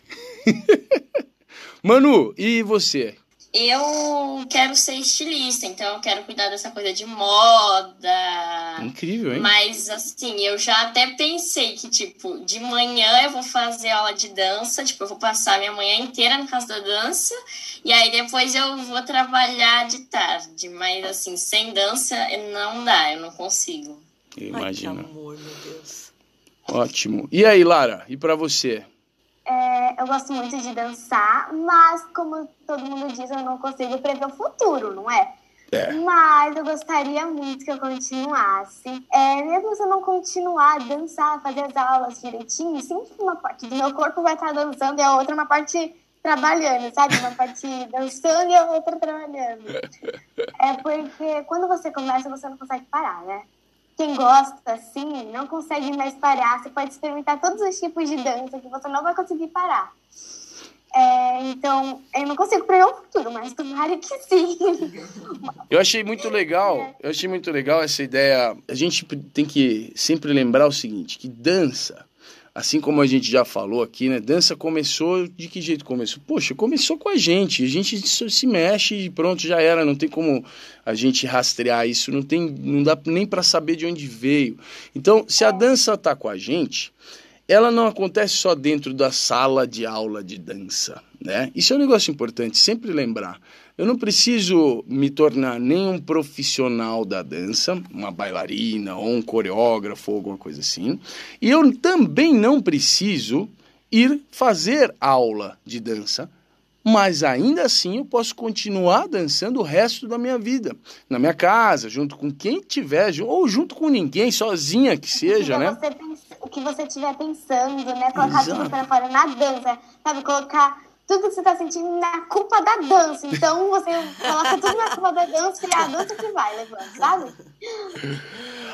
Manu, e você? Eu quero ser estilista, então eu quero cuidar dessa coisa de moda. Incrível, hein? Mas assim, eu já até pensei que, tipo, de manhã eu vou fazer aula de dança, tipo, eu vou passar minha manhã inteira na casa da dança, e aí depois eu vou trabalhar de tarde. Mas assim, sem dança não dá, eu não consigo. Eu Ai, imagino. que amor, meu Deus. Ótimo. E aí, Lara? E para você? Eu gosto muito de dançar, mas como todo mundo diz, eu não consigo prever o futuro, não é? É. Mas eu gostaria muito que eu continuasse. É, mesmo se eu não continuar a dançar, fazer as aulas direitinho, sempre uma parte do meu corpo vai estar dançando e a outra uma parte trabalhando, sabe? Uma parte dançando e a outra trabalhando. É porque quando você começa, você não consegue parar, né? Quem gosta, assim, não consegue mais parar. Você pode experimentar todos os tipos de dança que você não vai conseguir parar. É, então, eu não consigo prever o futuro, mas tomara que sim. Eu achei muito legal, eu achei muito legal essa ideia. A gente tem que sempre lembrar o seguinte, que dança, assim como a gente já falou aqui, né? Dança começou, de que jeito começou? Poxa, começou com a gente, a gente se mexe e pronto, já era, não tem como a gente rastrear isso, não tem, não dá nem para saber de onde veio. Então, se a dança tá com a gente, ela não acontece só dentro da sala de aula de dança, né? Isso é um negócio importante, sempre lembrar. Eu não preciso me tornar nenhum profissional da dança, uma bailarina ou um coreógrafo ou alguma coisa assim. E eu também não preciso ir fazer aula de dança mas ainda assim eu posso continuar dançando o resto da minha vida. Na minha casa, junto com quem tiver, ou junto com ninguém, sozinha que seja, né? Você, o que você estiver pensando, né? Colocar Exato. tudo pra fora na dança, sabe? Colocar tudo que você tá sentindo na culpa da dança. Então você coloca tudo na culpa da dança e a dança que vai levando, sabe?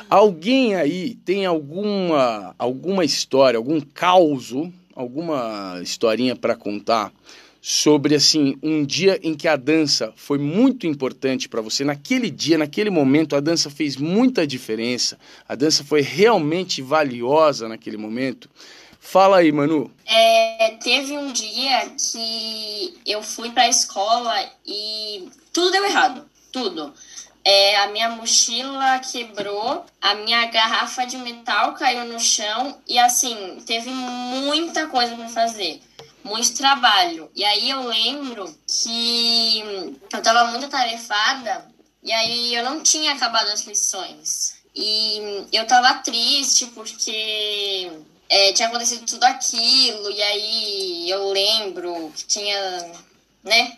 Alguém aí tem alguma, alguma história, algum caos, alguma historinha para contar sobre assim um dia em que a dança foi muito importante para você. Naquele dia, naquele momento, a dança fez muita diferença. A dança foi realmente valiosa naquele momento. Fala aí, Manu. É, teve um dia que eu fui para a escola e tudo deu errado, tudo. É, a minha mochila quebrou, a minha garrafa de metal caiu no chão e assim teve muita coisa para fazer muito trabalho. E aí eu lembro que eu tava muito atarefada e aí eu não tinha acabado as lições. E eu tava triste porque é, tinha acontecido tudo aquilo, e aí eu lembro que tinha, né?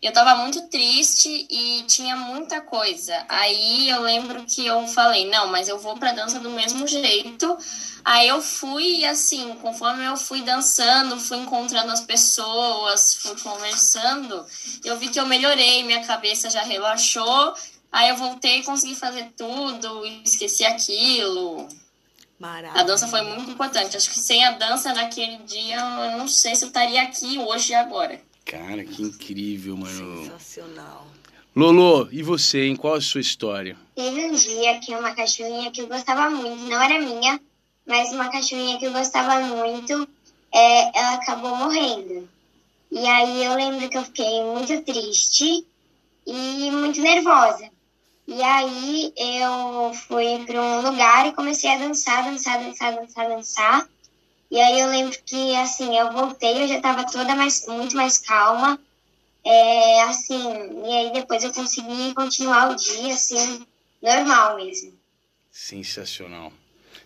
Eu tava muito triste e tinha muita coisa. Aí eu lembro que eu falei, não, mas eu vou pra dança do mesmo jeito Aí eu fui, assim, conforme eu fui dançando, fui encontrando as pessoas, fui conversando, eu vi que eu melhorei, minha cabeça já relaxou. Aí eu voltei e consegui fazer tudo, esqueci aquilo. Maravilha. A dança foi muito importante. Acho que sem a dança naquele dia, eu não sei se eu estaria aqui hoje e agora. Cara, que incrível, mano. Sensacional. Lolo, e você, em qual a sua história? Teve um dia que uma cachorrinha que eu gostava muito, não era minha, mas uma cachorrinha que eu gostava muito, é, ela acabou morrendo. E aí eu lembro que eu fiquei muito triste e muito nervosa. E aí eu fui para um lugar e comecei a dançar, dançar, dançar, dançar, dançar. E aí eu lembro que assim, eu voltei, eu já estava toda mais, muito mais calma. É, assim, e aí depois eu consegui continuar o dia, assim, normal mesmo. Sensacional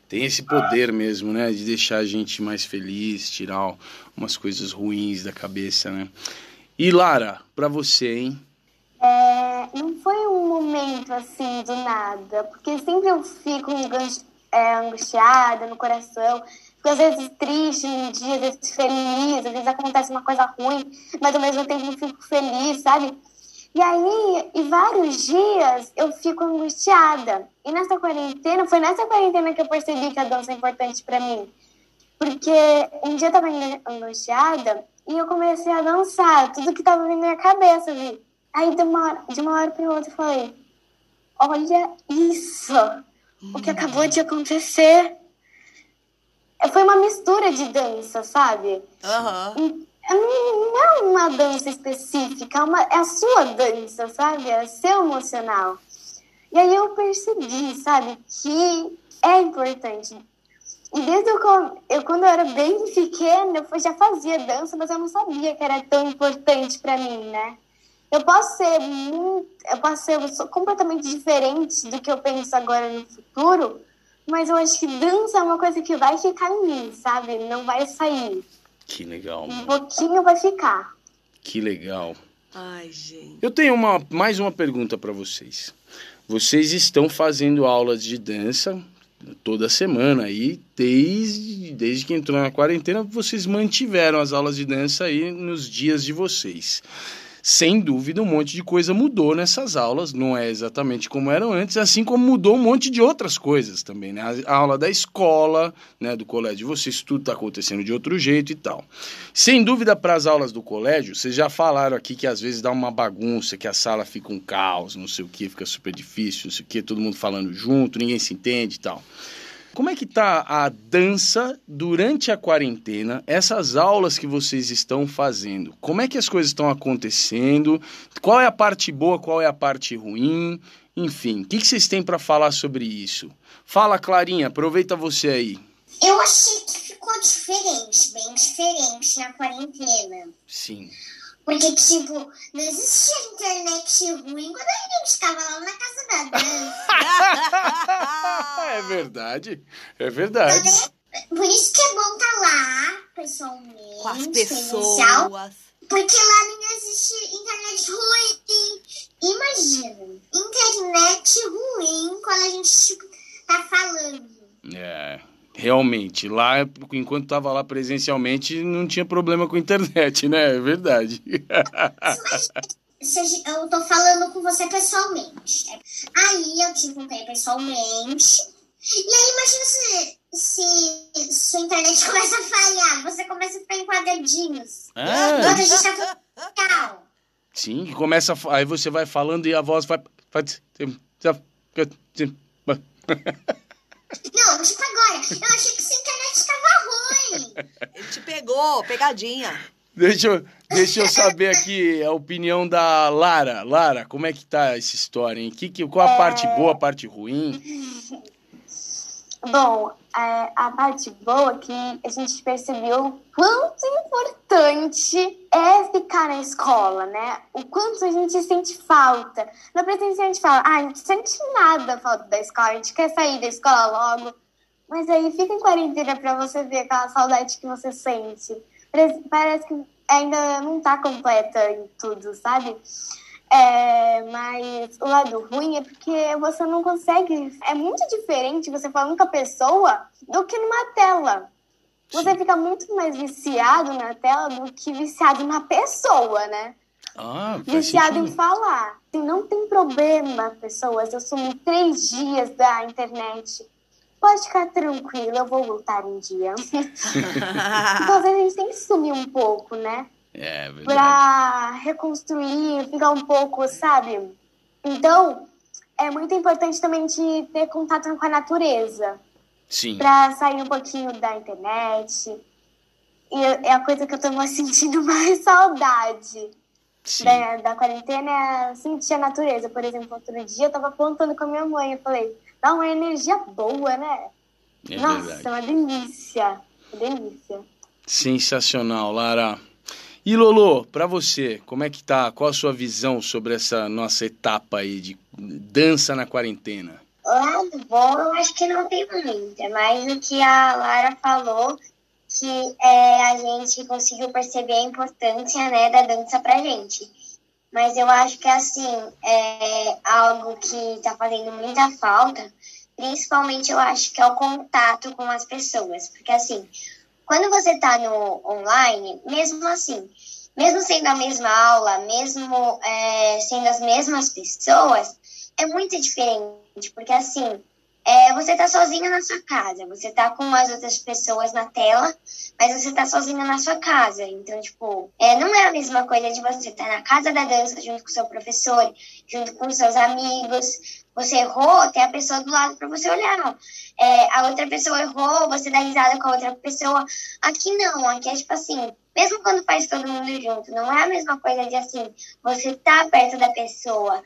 tem esse poder mesmo, né? De deixar a gente mais feliz, tirar umas coisas ruins da cabeça, né? E Lara, para você, hein? É, não foi um momento assim do nada, porque sempre eu fico é, angustiada no coração, fico às vezes triste um dia, às vezes feliz, às vezes acontece uma coisa ruim, mas ao mesmo tempo eu fico feliz, sabe? E aí, e vários dias eu fico angustiada. E nessa quarentena, foi nessa quarentena que eu percebi que a dança é importante para mim. Porque um dia eu tava angustiada e eu comecei a dançar, tudo que tava na minha cabeça, vi. Aí de uma, hora, de uma hora pra outra eu falei: Olha isso! O que acabou de acontecer. Foi uma mistura de dança, sabe? Uhum. É, não é uma dança específica, é, uma, é a sua dança, sabe? É seu emocional. E aí eu percebi, sabe, que é importante. E desde eu, eu quando eu era bem pequena, eu já fazia dança, mas eu não sabia que era tão importante para mim, né? Eu posso ser muito, eu posso ser completamente diferente do que eu penso agora no futuro, mas eu acho que dança é uma coisa que vai ficar em mim, sabe? Não vai sair. Que legal. Um pouquinho vai ficar. Que legal. Ai, gente. Eu tenho uma, mais uma pergunta para vocês. Vocês estão fazendo aulas de dança toda semana aí, desde, desde que entrou na quarentena, vocês mantiveram as aulas de dança aí nos dias de vocês. Sem dúvida, um monte de coisa mudou nessas aulas, não é exatamente como eram antes, assim como mudou um monte de outras coisas também, né? A aula da escola, né, do colégio vocês, tudo está acontecendo de outro jeito e tal. Sem dúvida, para as aulas do colégio, vocês já falaram aqui que às vezes dá uma bagunça, que a sala fica um caos, não sei o que, fica super difícil, não sei o que, todo mundo falando junto, ninguém se entende e tal. Como é que tá a dança durante a quarentena? Essas aulas que vocês estão fazendo, como é que as coisas estão acontecendo? Qual é a parte boa, qual é a parte ruim? Enfim, o que, que vocês têm para falar sobre isso? Fala, Clarinha, aproveita você aí. Eu achei que ficou diferente, bem diferente na quarentena. Sim. Porque, tipo, não existia internet ruim quando a gente ficava lá na casa da dança. é verdade, é verdade. Por isso que é bom estar tá lá, pessoalmente. Com as pessoas. Porque lá não existe internet ruim. Imagina, internet ruim quando a gente tipo, tá falando. É. Realmente, lá, enquanto estava lá presencialmente, não tinha problema com a internet, né? É verdade. eu tô falando com você pessoalmente. Aí eu te encontrei pessoalmente. E aí, imagina se, se sua internet começa a falhar, você começa a ficar em quadradinhos. Ah. Quando a gente tá tudo Sim, começa. Aí você vai falando e a voz vai. Não, tipo agora. Eu achei que sua internet estava ruim. Ele te pegou, pegadinha. Deixa eu, deixa eu saber aqui a opinião da Lara. Lara, como é que tá essa história, hein? Que, que, qual a parte boa, a parte ruim? Bom, é, a parte boa é que a gente percebeu quanto importante é ficar na escola, né? O quanto a gente sente falta. Na presença a gente fala, ah, a gente sente nada falta da escola, a gente quer sair da escola logo. Mas aí fica em quarentena pra você ver aquela saudade que você sente. Parece que ainda não tá completa em tudo, sabe? É, mas o lado ruim é porque você não consegue. É muito diferente você falando com a pessoa do que numa tela. Você Sim. fica muito mais viciado na tela do que viciado na pessoa, né? Ah, viciado em falar. Assim, não tem problema, pessoas. Eu sumi três dias da internet. Pode ficar tranquilo, eu vou voltar um dia. então, às vezes a gente tem que sumir um pouco, né? É, verdade. Pra reconstruir, ficar um pouco, sabe? Então, é muito importante também de ter contato com a natureza. Sim. Pra sair um pouquinho da internet. E é a coisa que eu tô sentindo mais saudade. Da, da quarentena é sentir a natureza. Por exemplo, outro dia eu tava plantando com a minha mãe. Eu falei, dá uma energia boa, né? É Nossa, verdade. é uma delícia. Uma delícia. Sensacional, Lara. E Lolo, para você, como é que tá? Qual a sua visão sobre essa nossa etapa aí de dança na quarentena? Lado bom, eu acho que não tem muito. É mais o que a Lara falou, que é, a gente conseguiu perceber a importância né, da dança pra gente. Mas eu acho que, assim, é algo que tá fazendo muita falta, principalmente eu acho que é o contato com as pessoas. Porque, assim, quando você tá no online, mesmo assim, mesmo sendo a mesma aula, mesmo é, sendo as mesmas pessoas, é muito diferente, porque assim, é, você tá sozinho na sua casa, você tá com as outras pessoas na tela, mas você tá sozinho na sua casa. Então, tipo, é, não é a mesma coisa de você estar tá na casa da dança junto com o seu professor, junto com seus amigos. Você errou, tem a pessoa do lado para você olhar. É, a outra pessoa errou, você dá risada com a outra pessoa. Aqui não, aqui é tipo assim, mesmo quando faz todo mundo junto, não é a mesma coisa de assim, você tá perto da pessoa.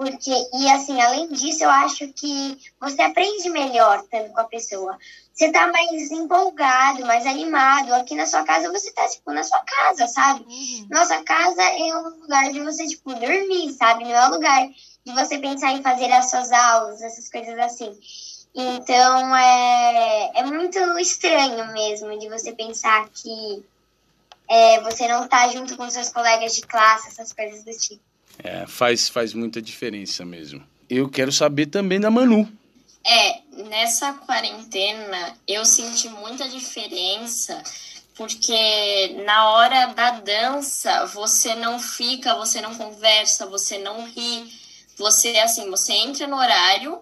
Porque, e assim, além disso, eu acho que você aprende melhor estando com a pessoa. Você tá mais empolgado, mais animado. Aqui na sua casa, você tá, tipo, na sua casa, sabe? Uhum. Nossa casa é um lugar de você, tipo, dormir, sabe? Não é um lugar de você pensar em fazer as suas aulas, essas coisas assim. Então, é, é muito estranho mesmo de você pensar que é, você não tá junto com seus colegas de classe, essas coisas do tipo. É, faz, faz muita diferença mesmo. Eu quero saber também da Manu. É, nessa quarentena eu senti muita diferença porque na hora da dança você não fica, você não conversa, você não ri, você assim, você entra no horário,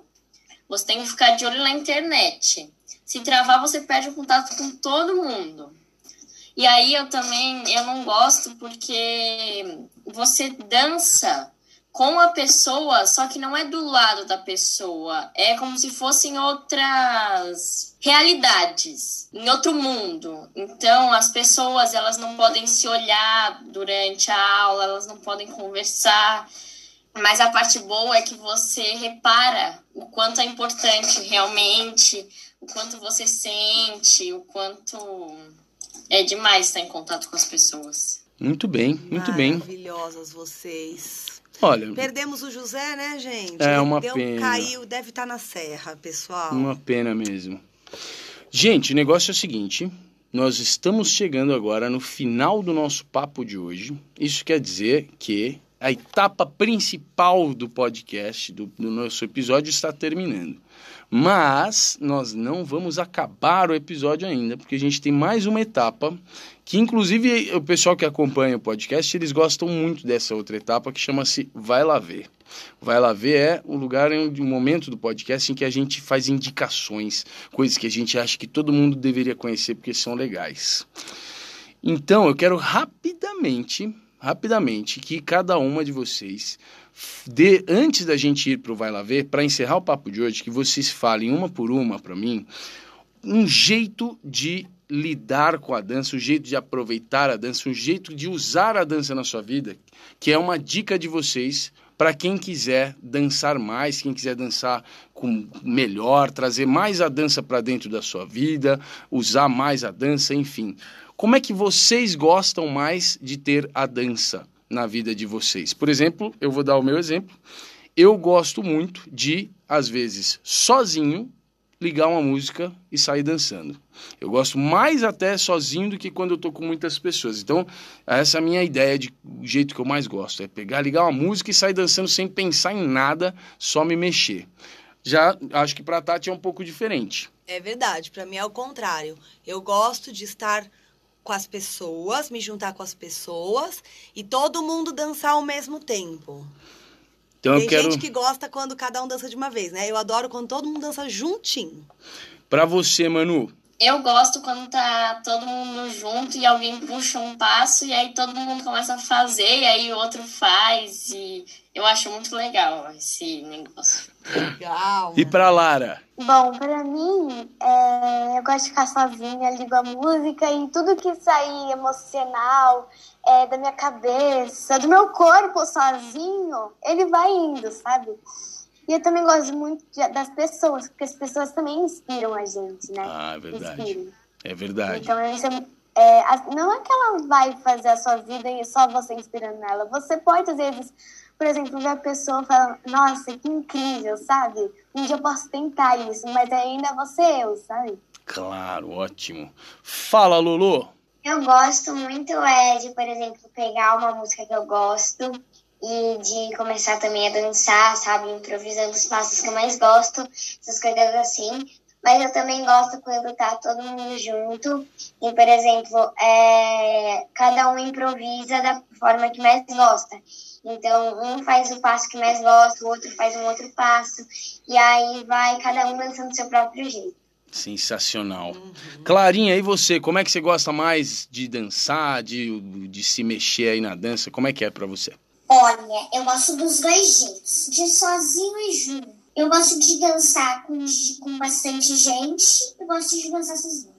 você tem que ficar de olho na internet. Se travar, você perde o contato com todo mundo. E aí eu também eu não gosto porque você dança com a pessoa, só que não é do lado da pessoa. É como se fossem outras realidades, em outro mundo. Então, as pessoas, elas não podem se olhar durante a aula, elas não podem conversar. Mas a parte boa é que você repara o quanto é importante realmente, o quanto você sente, o quanto é demais estar em contato com as pessoas. Muito bem, muito bem. Maravilhosas vocês. Olha, Perdemos o José, né, gente? É, uma deu, pena. Caiu, deve estar na serra, pessoal. uma pena mesmo. Gente, o negócio é o seguinte: nós estamos chegando agora no final do nosso papo de hoje. Isso quer dizer que a etapa principal do podcast, do, do nosso episódio, está terminando. Mas nós não vamos acabar o episódio ainda, porque a gente tem mais uma etapa que, inclusive, o pessoal que acompanha o podcast, eles gostam muito dessa outra etapa que chama-se Vai Lá Ver. Vai Lá Ver é o lugar, o um momento do podcast em que a gente faz indicações, coisas que a gente acha que todo mundo deveria conhecer porque são legais. Então, eu quero rapidamente, rapidamente, que cada uma de vocês de antes da gente ir para o Vai Lá Ver, para encerrar o papo de hoje, que vocês falem uma por uma para mim, um jeito de lidar com a dança, um jeito de aproveitar a dança, um jeito de usar a dança na sua vida, que é uma dica de vocês para quem quiser dançar mais, quem quiser dançar com melhor, trazer mais a dança para dentro da sua vida, usar mais a dança, enfim. Como é que vocês gostam mais de ter a dança? na vida de vocês. Por exemplo, eu vou dar o meu exemplo. Eu gosto muito de, às vezes, sozinho, ligar uma música e sair dançando. Eu gosto mais até sozinho do que quando eu estou com muitas pessoas. Então, essa é a minha ideia de o jeito que eu mais gosto. É pegar, ligar uma música e sair dançando sem pensar em nada, só me mexer. Já acho que para Tati é um pouco diferente. É verdade, para mim é o contrário. Eu gosto de estar com as pessoas, me juntar com as pessoas e todo mundo dançar ao mesmo tempo. Então Tem eu quero gente que gosta quando cada um dança de uma vez, né? Eu adoro quando todo mundo dança juntinho. para você, Manu. Eu gosto quando tá todo mundo junto e alguém puxa um passo e aí todo mundo começa a fazer e aí o outro faz e eu acho muito legal esse negócio. Legal. E para Lara. Bom, pra mim, é, eu gosto de ficar sozinha, ligo a música e tudo que sair emocional é, da minha cabeça, do meu corpo sozinho, ele vai indo, sabe? E eu também gosto muito de- das pessoas, porque as pessoas também inspiram a gente, né? Ah, é verdade. Inspiram. É verdade. Então, isso é, é, não é que ela vai fazer a sua vida e só você inspirando ela. Você pode, às vezes, por exemplo, ver a pessoa falando, nossa, que incrível, sabe? Um dia eu posso tentar isso, mas ainda você eu, sabe? Claro, ótimo. Fala, Lulu. Eu gosto muito é, de, por exemplo, pegar uma música que eu gosto e de começar também a dançar, sabe? Improvisando os passos que eu mais gosto, essas coisas assim. Mas eu também gosto quando tá todo mundo junto e, por exemplo, é, cada um improvisa da forma que mais gosta. Então, um faz o passo que mais gosta, o outro faz um outro passo. E aí vai cada um dançando do seu próprio jeito. Sensacional. Clarinha, e você? Como é que você gosta mais de dançar, de, de se mexer aí na dança? Como é que é pra você? Olha, eu gosto dos dois jeitos, de sozinho e junto. Eu gosto de dançar com, com bastante gente e gosto de dançar sozinho.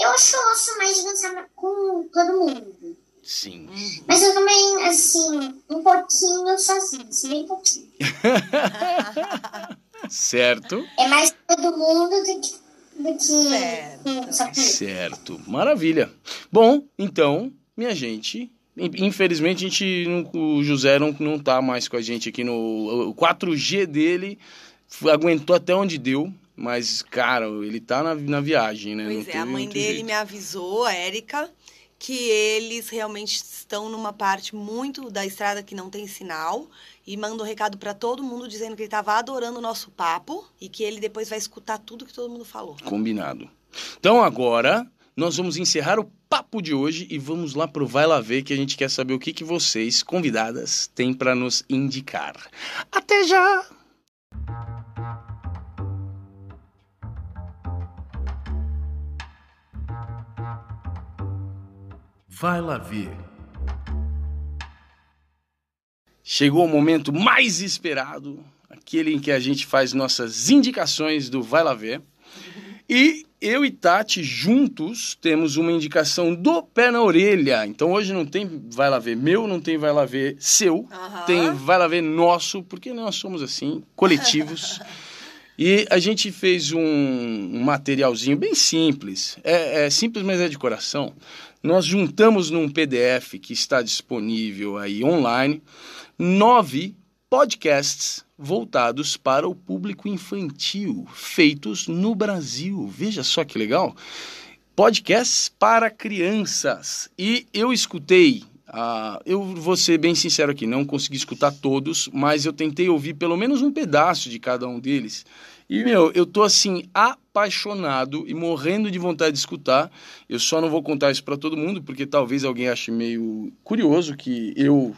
Eu acho que eu gosto mais de dançar com todo mundo. Sim. Mas eu também, assim, um pouquinho sozinho, assim, bem pouquinho. Certo? É mais todo mundo do que, do que Certo. Certo. Maravilha. Bom, então, minha gente. In- Infelizmente, a gente não- o José não, não tá mais com a gente aqui no. O 4G dele f- aguentou até onde deu. Mas, cara, ele tá na, na viagem, né? Não Pois é, teve a mãe dele jeito. me avisou, a Érica, que eles realmente estão numa parte muito da estrada que não tem sinal e manda um recado para todo mundo dizendo que ele estava adorando o nosso papo e que ele depois vai escutar tudo que todo mundo falou. Combinado. Então agora nós vamos encerrar o papo de hoje e vamos lá pro Vai Lá Ver que a gente quer saber o que, que vocês, convidadas, têm para nos indicar. Até já! Vai lá ver. Chegou o momento mais esperado, aquele em que a gente faz nossas indicações do Vai Lá Ver. E eu e Tati juntos temos uma indicação do pé na orelha. Então hoje não tem Vai Lá Ver meu, não tem Vai Lá Ver seu, Aham. tem Vai Lá Ver nosso, porque nós somos assim, coletivos. E a gente fez um, um materialzinho bem simples. É, é simples, mas é de coração. Nós juntamos num PDF que está disponível aí online nove podcasts voltados para o público infantil, feitos no Brasil. Veja só que legal. Podcasts para crianças. E eu escutei. ah, eu vou ser bem sincero aqui, não consegui escutar todos, mas eu tentei ouvir pelo menos um pedaço de cada um deles. E, meu, eu tô assim, apaixonado e morrendo de vontade de escutar. Eu só não vou contar isso para todo mundo, porque talvez alguém ache meio curioso que eu,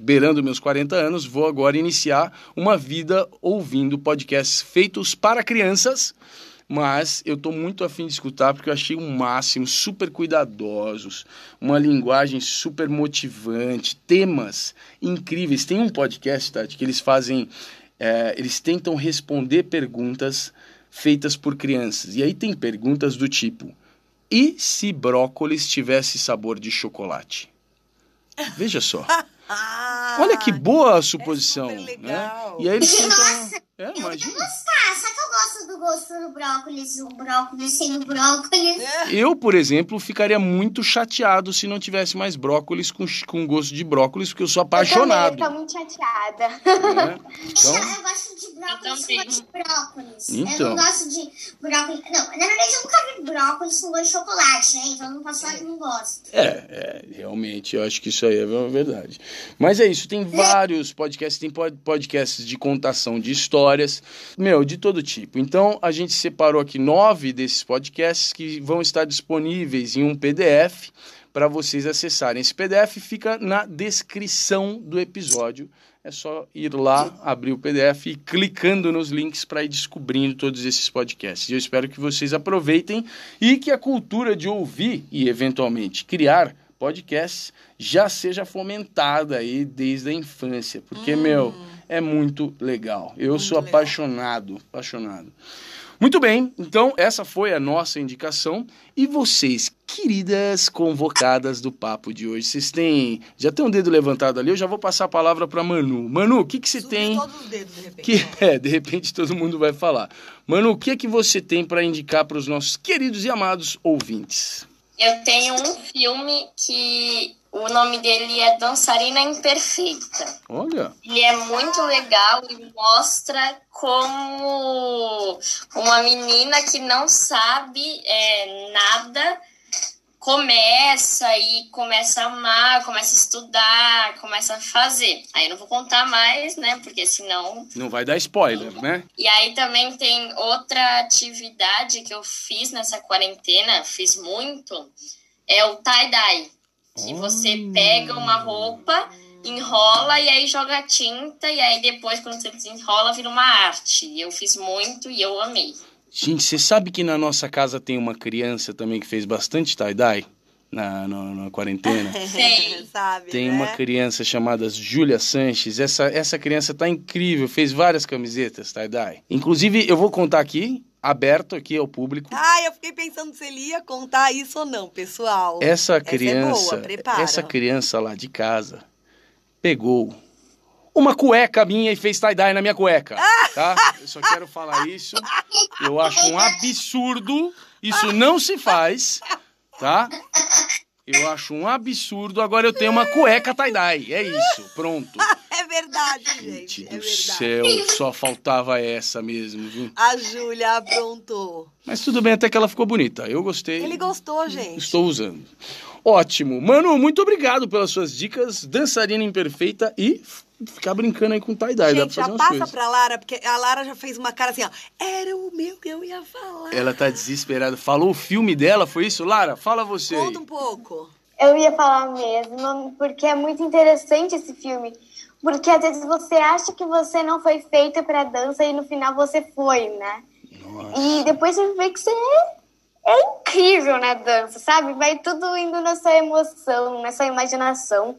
beirando meus 40 anos, vou agora iniciar uma vida ouvindo podcasts feitos para crianças. Mas eu tô muito afim de escutar porque eu achei o máximo, super cuidadosos, uma linguagem super motivante, temas incríveis. Tem um podcast, Tati, que eles fazem é, eles tentam responder perguntas feitas por crianças. E aí tem perguntas do tipo: e se brócolis tivesse sabor de chocolate? Veja só. Olha que boa a suposição. super né? E aí eles tentam. É, eu imagina. gostar, só que eu gosto do gosto do brócolis, o brócolis sem o brócolis. Eu, por exemplo, ficaria muito chateado se não tivesse mais brócolis com, com gosto de brócolis, porque eu sou apaixonado. Eu também, eu tô muito chateada. né? Então, Então, eu gosto de brócolis Eu com gosto de brócolis. Então. Eu não gosto de brócolis. Não, na verdade eu nunca vi brócolis com gosto de chocolate, né? Então eu não posso falar que não gosto. É, é, realmente, eu acho que isso aí é uma verdade. Mas é isso, tem vários podcasts, tem pod- podcasts de contação de histórias, meu, de todo tipo. Então, a gente separou aqui nove desses podcasts que vão estar disponíveis em um PDF para vocês acessarem. Esse PDF fica na descrição do episódio. É só ir lá, abrir o PDF e clicando nos links para ir descobrindo todos esses podcasts. Eu espero que vocês aproveitem e que a cultura de ouvir e eventualmente criar podcasts já seja fomentada aí desde a infância, porque meu, é muito legal. Eu Muito sou legal. apaixonado, apaixonado. Muito bem, então essa foi a nossa indicação. E vocês, queridas convocadas do papo de hoje, vocês têm. Já tem um dedo levantado ali, eu já vou passar a palavra para Manu. Manu, o que, que você Subiu tem? todos os dedos, de repente. Que, é, de repente todo mundo vai falar. Manu, o que é que você tem para indicar para os nossos queridos e amados ouvintes? Eu tenho um filme que o nome dele é Dançarina Imperfeita. Olha, Ele é muito legal e mostra como uma menina que não sabe é, nada começa e começa a amar, começa a estudar, começa a fazer. Aí eu não vou contar mais, né? Porque senão não vai dar spoiler, né? e aí também tem outra atividade que eu fiz nessa quarentena, fiz muito, é o tie-dye. Que você pega uma roupa, enrola e aí joga tinta, e aí depois, quando você desenrola, vira uma arte. E eu fiz muito e eu amei. Gente, você sabe que na nossa casa tem uma criança também que fez bastante tie-dye na, na, na quarentena? Sei. Sabe, Tem né? uma criança chamada Júlia Sanches. Essa, essa criança tá incrível, fez várias camisetas tie-dye. Inclusive, eu vou contar aqui, aberto aqui ao público. Ah, eu fiquei pensando se ele ia contar isso ou não, pessoal. Essa é criança, boa, prepara. essa criança lá de casa pegou uma cueca minha e fez tie-dye na minha cueca, tá? Eu só quero falar isso. Eu acho um absurdo. Isso não se faz, tá? Eu acho um absurdo. Agora eu tenho uma cueca tie-dye. É isso, pronto. É verdade, Gente gente. É do verdade. céu, só faltava essa mesmo, viu? A Júlia aprontou. Mas tudo bem, até que ela ficou bonita. Eu gostei. Ele gostou, gente. Estou usando. Ótimo. Mano, muito obrigado pelas suas dicas. Dançarina imperfeita e ficar brincando aí com tie-dye. Dá pra Gente, fazer já umas passa coisas. pra Lara, porque a Lara já fez uma cara assim, ó. Era o meu que eu ia falar. Ela tá desesperada. Falou o filme dela, foi isso? Lara, fala você aí. Conta um pouco. Eu ia falar mesmo, porque é muito interessante esse filme. Porque às vezes você acha que você não foi feita pra dança e no final você foi, né? E depois você vê que você é, é incrível na dança, sabe? Vai tudo indo na sua emoção, na sua imaginação.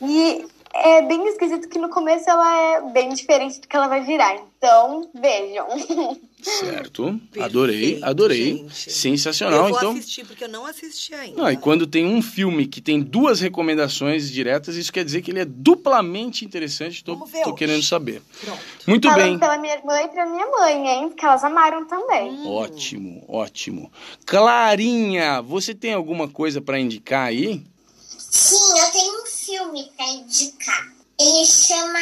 E é bem esquisito que no começo ela é bem diferente do que ela vai virar. Então, vejam. Certo. adorei, Perfeito, adorei. gente. Sensacional, eu vou então. assistir, porque eu não assisti ainda. Não, e quando tem um filme que tem duas recomendações diretas, isso quer dizer que ele é duplamente interessante. Tô, Vamos ver tô querendo saber. Pronto. Muito Falando bem. pela minha irmã e pra minha mãe, hein? Porque elas amaram também. Hum. Ótimo, ótimo. Clarinha, você tem alguma coisa pra indicar aí? Sim, filme pra indicar. Ele chama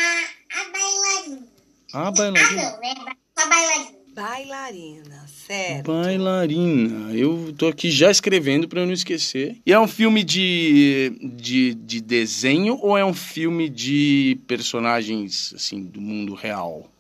A Bailarina. Ah, Ah, bailarina. não, né? A Bailarina. Bailarina, certo. Bailarina. Eu tô aqui já escrevendo pra eu não esquecer. E é um filme de, de, de desenho ou é um filme de personagens, assim, do mundo real?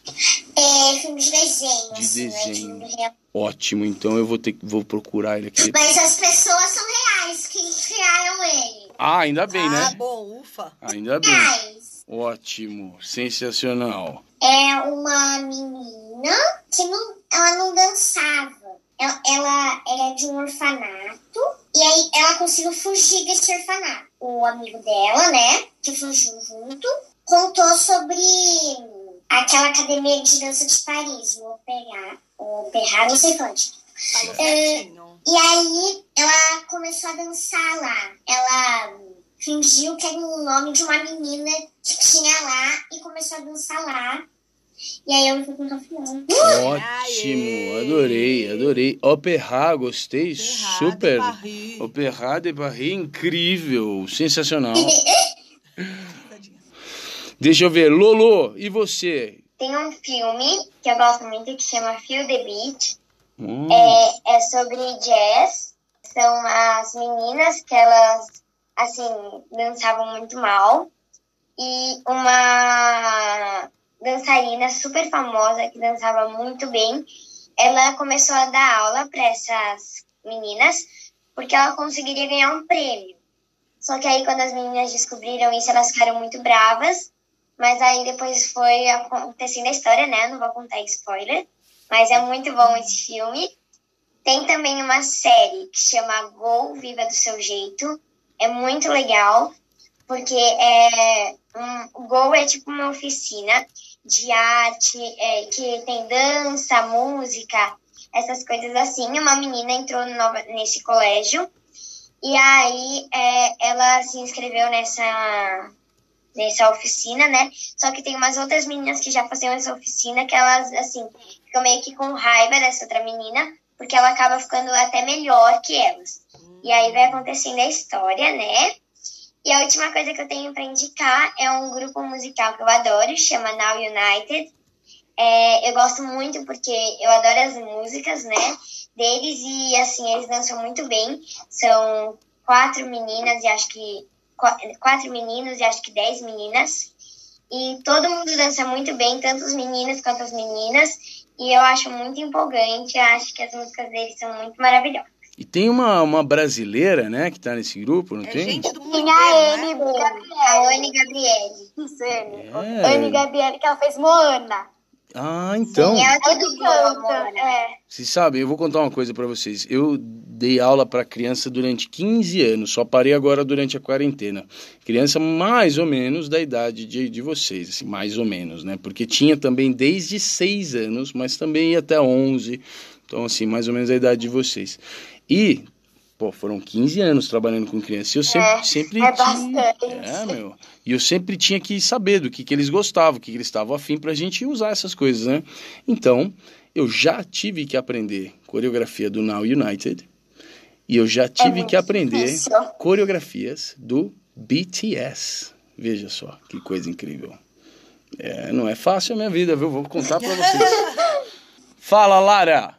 É filme de desenho, De assim, né? De desenho. mundo real. Ótimo, então eu vou ter que vou procurar ele aqui. Mas as pessoas são reais, que criaram ele. Ah, ainda bem, ah, né? bom, ufa. Ainda bem. Reais. Ótimo, sensacional. É uma menina que não, ela não dançava. Ela, ela era de um orfanato. E aí ela conseguiu fugir desse orfanato. O amigo dela, né, que fugiu junto, contou sobre aquela academia de dança de Paris, o Opera, o Opera, não sei onde. Falou É. E aí ela começou a dançar lá. Ela fingiu que era o nome de uma menina que tinha lá e começou a dançar lá. E aí eu fui com o. Ótimo, adorei, adorei. Opera, gostei, Errado, super. Paris. Opera de Paris, incrível, sensacional. Deixa eu ver, Lolo, e você? Tem um filme que eu gosto muito que chama Feel the Beat. Hum, É, é sobre jazz. São as meninas que elas, assim, dançavam muito mal. E uma dançarina super famosa que dançava muito bem. Ela começou a dar aula para essas meninas porque ela conseguiria ganhar um prêmio. Só que aí, quando as meninas descobriram isso, elas ficaram muito bravas. Mas aí depois foi acontecendo a história, né? Não vou contar spoiler. Mas é muito bom esse filme. Tem também uma série que chama Go, Viva do Seu Jeito. É muito legal, porque é, um, o Go é tipo uma oficina de arte, é, que tem dança, música, essas coisas assim. Uma menina entrou nesse colégio e aí é, ela se inscreveu nessa, nessa oficina, né? Só que tem umas outras meninas que já faziam essa oficina que elas, assim, ficam meio que com raiva dessa outra menina, porque ela acaba ficando até melhor que elas. E aí vai acontecendo a história, né? E a última coisa que eu tenho para indicar é um grupo musical que eu adoro, chama Now United. É, eu gosto muito porque eu adoro as músicas, né? Deles e assim, eles dançam muito bem. São quatro meninas e acho que. Qua- Quatro meninos e acho que dez meninas. E todo mundo dança muito bem, tanto os meninos quanto as meninas. E eu acho muito empolgante, acho que as músicas deles são muito maravilhosas. E tem uma, uma brasileira, né, que tá nesse grupo, não É tem? gente do mundo Tem a né? Anne A Gabriele. Anne Gabriele. Isso, Anne. É. Anne Gabriele, que ela fez Moana. Ah, então. Sim, ela boa, canta. amor. É. Vocês sabem, eu vou contar uma coisa pra vocês. Eu dei aula pra criança durante 15 anos, só parei agora durante a quarentena. Criança mais ou menos da idade de, de vocês, assim, mais ou menos, né? Porque tinha também desde 6 anos, mas também ia até 11. Então, assim, mais ou menos a idade de vocês. E, pô, foram 15 anos trabalhando com criança. E eu sempre, É, sempre é tinha-. É, meu. E eu sempre tinha que saber do que, que eles gostavam, o que, que eles estavam afim pra gente usar essas coisas, né? Então, eu já tive que aprender coreografia do Now United e eu já tive muito que aprender difícil. coreografias do BTS. Veja só, que coisa incrível. É, não é fácil a minha vida, viu? Vou contar pra vocês. Fala, Lara!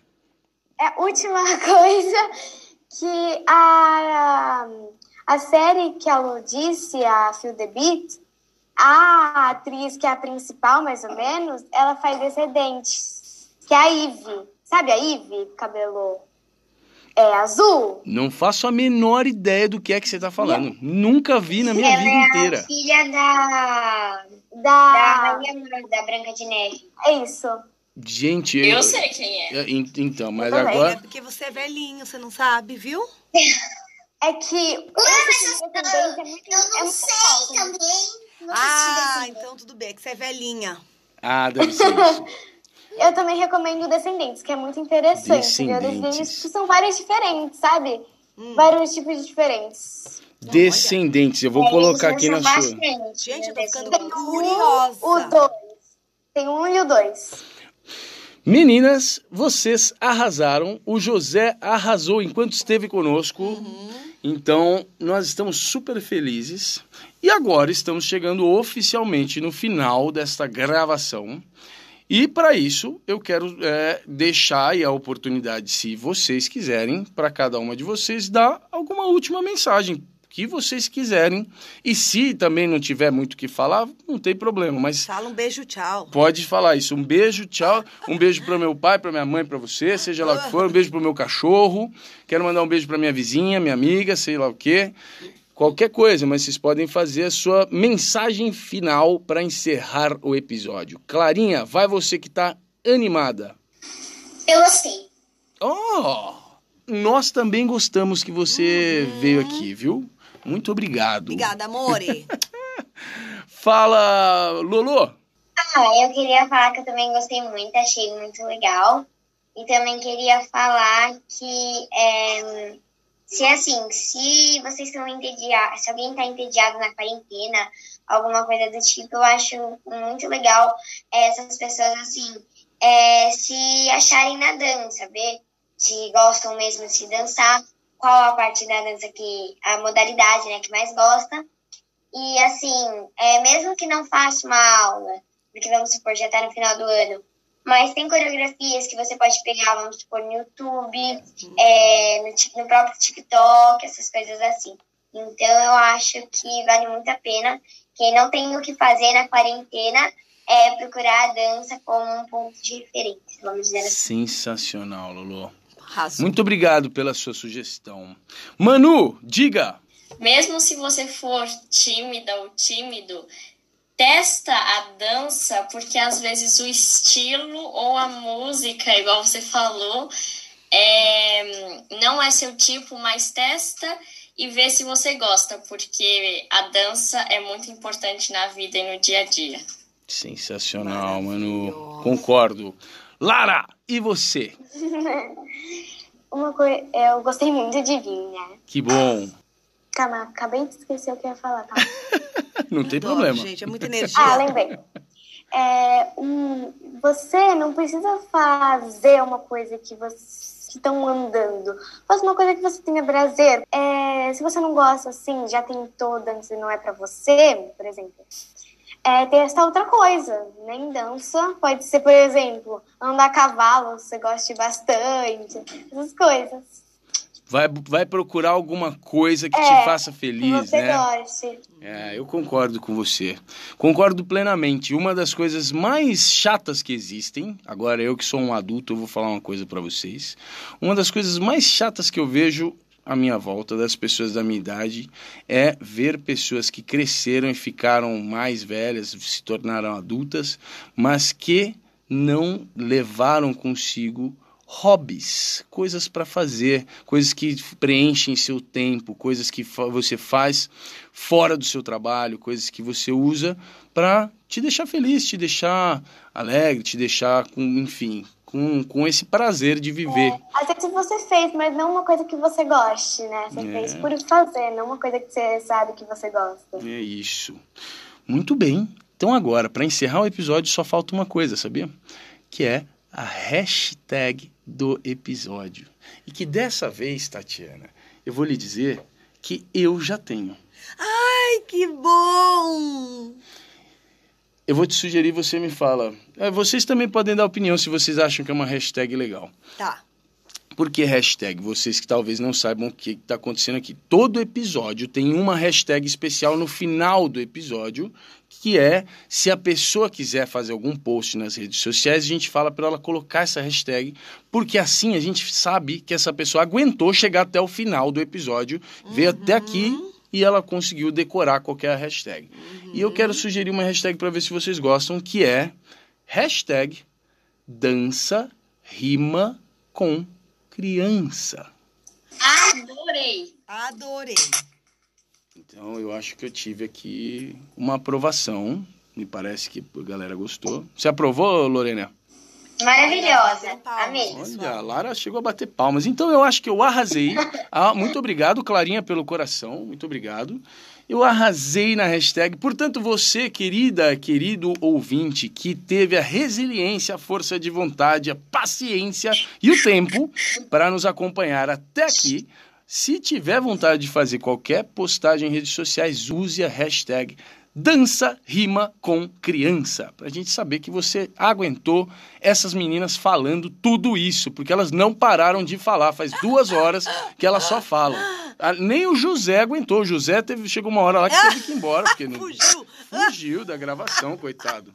É a última coisa que a, A série que a Lu disse, a Feel the Beat, a atriz que é a principal, mais ou menos, ela faz Descendentes, que é a Ivy. Sabe a Ivy? Cabelo é azul? Não faço a menor ideia do que é que você tá falando. Nunca vi na minha Ela vida é inteira. a filha da, da Da... Rainha da Branca de Neve. É isso. Gente, Eu sei quem é. É, en- Então, mas também. É agora. porque você é velhinho, você não sabe, viu? É que esse filme Descendentes é muito, Eu é não muito sei legal, né? também. Não Ah, então tudo bem, é que você é velhinha. Ah, deve ser isso. Eu também recomendo Descendentes, que é muito interessante. viu? Descendentes. Descendentes que são vários diferentes, sabe? Vários tipos diferentes. Descendentes, eu vou colocar aqui na Eles sua. bastante, Gente, eu tô né, ficando desse- curiosa. O dois. Tem um e o dois. Meninas, vocês arrasaram. O José arrasou enquanto esteve conosco. Então, nós estamos super felizes. E agora estamos chegando oficialmente no final desta gravação. E para isso, eu quero é, deixar aí a oportunidade, se vocês quiserem, para cada uma de vocês dar alguma última mensagem que vocês quiserem. E se também não tiver muito o que falar, não tem problema. Mas Fala um beijo, tchau. Pode falar isso. Um beijo, tchau. Um beijo para meu pai, para minha mãe, para você, seja lá o que for. Um beijo pro meu cachorro. Quero mandar um beijo para minha vizinha, minha amiga, sei lá o quê. Qualquer coisa, mas vocês podem fazer a sua mensagem final para encerrar o episódio. Clarinha, vai você que tá animada. Eu gostei. Oh! Nós também gostamos que você veio aqui, viu? Muito obrigado. Obrigada, amore. Fala, Lolo. Ah, eu queria falar que eu também gostei muito, achei muito legal. E também queria falar que é, se assim, se vocês estão entediados, se alguém está entediado na quarentena, alguma coisa do tipo, eu acho muito legal é, essas pessoas assim é, se acharem na dança, ver se gostam mesmo de dançar, qual a parte da dança que a modalidade né, que mais gosta. E assim, é, mesmo que não faça uma aula, porque vamos supor, já tá no final do ano. Mas tem coreografias que você pode pegar, vamos supor, no YouTube, é, no, no próprio TikTok, essas coisas assim. Então eu acho que vale muito a pena. Quem não tem o que fazer na quarentena é procurar a dança como um ponto de referência, vamos dizer assim. Sensacional, Lolo. Arrasou. Muito obrigado pela sua sugestão. Manu, diga. Mesmo se você for tímida ou tímido, testa a dança, porque às vezes o estilo ou a música, igual você falou, é, não é seu tipo, mas testa e vê se você gosta, porque a dança é muito importante na vida e no dia a dia. Sensacional, Manu. Concordo. Lara, e você? Uma coisa, eu gostei muito de vir, né? Que bom. Calma, acabei de esquecer o que eu ia falar, tá? Não tem Adoro, problema. Gente, é muita energia. Ah, lembrei. É, um, você não precisa fazer uma coisa que vocês que estão andando. Faz uma coisa que você tenha prazer. É, se você não gosta, assim, já tentou dança e não é pra você, por exemplo, é, testa outra coisa. Nem dança. Pode ser, por exemplo, andar a cavalo, se você goste bastante. Essas coisas. Vai, vai procurar alguma coisa que te É, faça Que feliz, você né? goste. É, eu concordo com você. Concordo plenamente. Uma das coisas mais chatas que existem, agora eu que sou um adulto, eu vou falar uma coisa pra vocês. Uma das coisas mais chatas que eu vejo à minha volta, das pessoas da minha idade, é ver pessoas que cresceram e ficaram mais velhas, se tornaram adultas, mas que não levaram consigo hobbies, coisas para fazer, coisas que preenchem seu tempo, coisas que fa- você faz fora do seu trabalho, coisas que você usa para te deixar feliz, te deixar alegre, te deixar com, enfim, com, com esse prazer de viver. Às vezes você fez, mas não uma coisa que você goste, né? Você É. fez por fazer, não uma coisa que você sabe que você gosta. É isso. Muito bem. Então agora, para encerrar o episódio, só falta uma coisa, sabia? Que é a hashtag do episódio. E que dessa vez, Tatiana, eu vou lhe dizer que eu já tenho. Ai, que bom! Eu vou te sugerir, você me fala. É, Vocês também podem dar opinião se vocês acham que é uma hashtag legal. Tá. Por que hashtag? Vocês que talvez não saibam o que está acontecendo aqui. Todo episódio tem uma hashtag especial no final do episódio, que é se a pessoa quiser fazer algum post nas redes sociais, a gente fala para ela colocar essa hashtag, porque assim a gente sabe que essa pessoa aguentou chegar até o final do episódio, veio até aqui e ela conseguiu decorar qualquer hashtag. E eu quero sugerir uma hashtag para ver se vocês gostam, que é hashtag dança rima com criança. Adorei. Adorei. Então eu acho que eu tive aqui uma aprovação. Me parece que a galera gostou. Você aprovou, Lorena? Maravilhosa. Palmas. Amei. Olha, a Lara chegou a bater palmas. Então eu acho que eu arrasei. Ah, muito obrigado, Clarinha, pelo coração. Muito obrigado. Eu arrasei na hashtag. Portanto, você, querida, querido ouvinte, que teve a resiliência, a força de vontade, a paciência e o tempo para nos acompanhar até aqui. Se tiver vontade de fazer qualquer postagem em redes sociais, use a hashtag Dança Rima com Criança, para a gente saber que você aguentou essas meninas falando tudo isso, porque elas não pararam de falar, faz duas horas que elas só falam. Ah, Nem o José aguentou, o José teve, chegou uma hora lá que teve que ir embora, porque não, Fugiu. fugiu da gravação, coitado.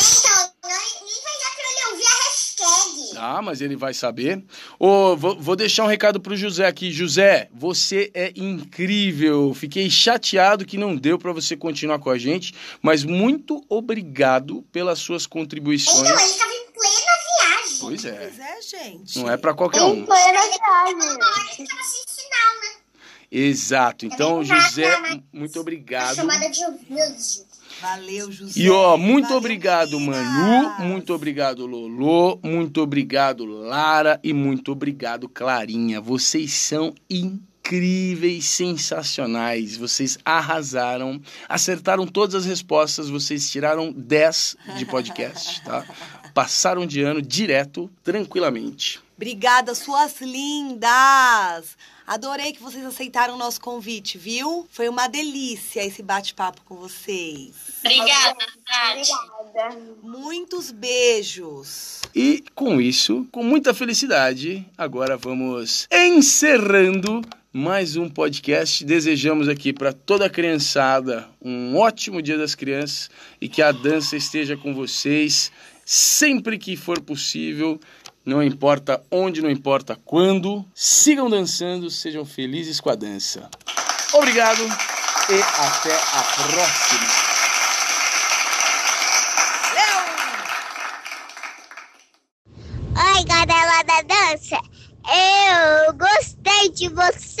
Então, nem nem vai dar pra ele ouvir a hashtag. Ah, mas ele vai saber. Ô, vou, vou deixar um recado pro José aqui. José, você é incrível. Fiquei chateado que não deu para você continuar com a gente, mas muito obrigado pelas suas contribuições. Então, ele tava em plena viagem. Pois é. Pois é, gente. Não é para qualquer Em um. plena Uma viagem. né? Exato. Então, José, muito obrigado. chamada de. Valeu, José. E ó, muito Valeu, obrigado, meninas. Manu, muito obrigado, Lolo, muito obrigado, Lara e muito obrigado, Clarinha. Vocês são incríveis, sensacionais. Vocês arrasaram, acertaram todas as respostas, vocês tiraram 10 de podcast, tá? Passaram de ano direto, tranquilamente. Obrigada, suas lindas! Adorei que vocês aceitaram o nosso convite, viu? Foi uma delícia esse bate-papo com vocês. Obrigada. Obrigada. Muitos beijos. E com isso, com muita felicidade, agora vamos encerrando mais um podcast. Desejamos aqui para toda a criançada um ótimo Dia das Crianças e que a dança esteja com vocês sempre que for possível. Não importa onde, não importa quando. Sigam dançando, sejam felizes com a dança. Obrigado e até a próxima. Oi, galera da dança. Eu gostei de você.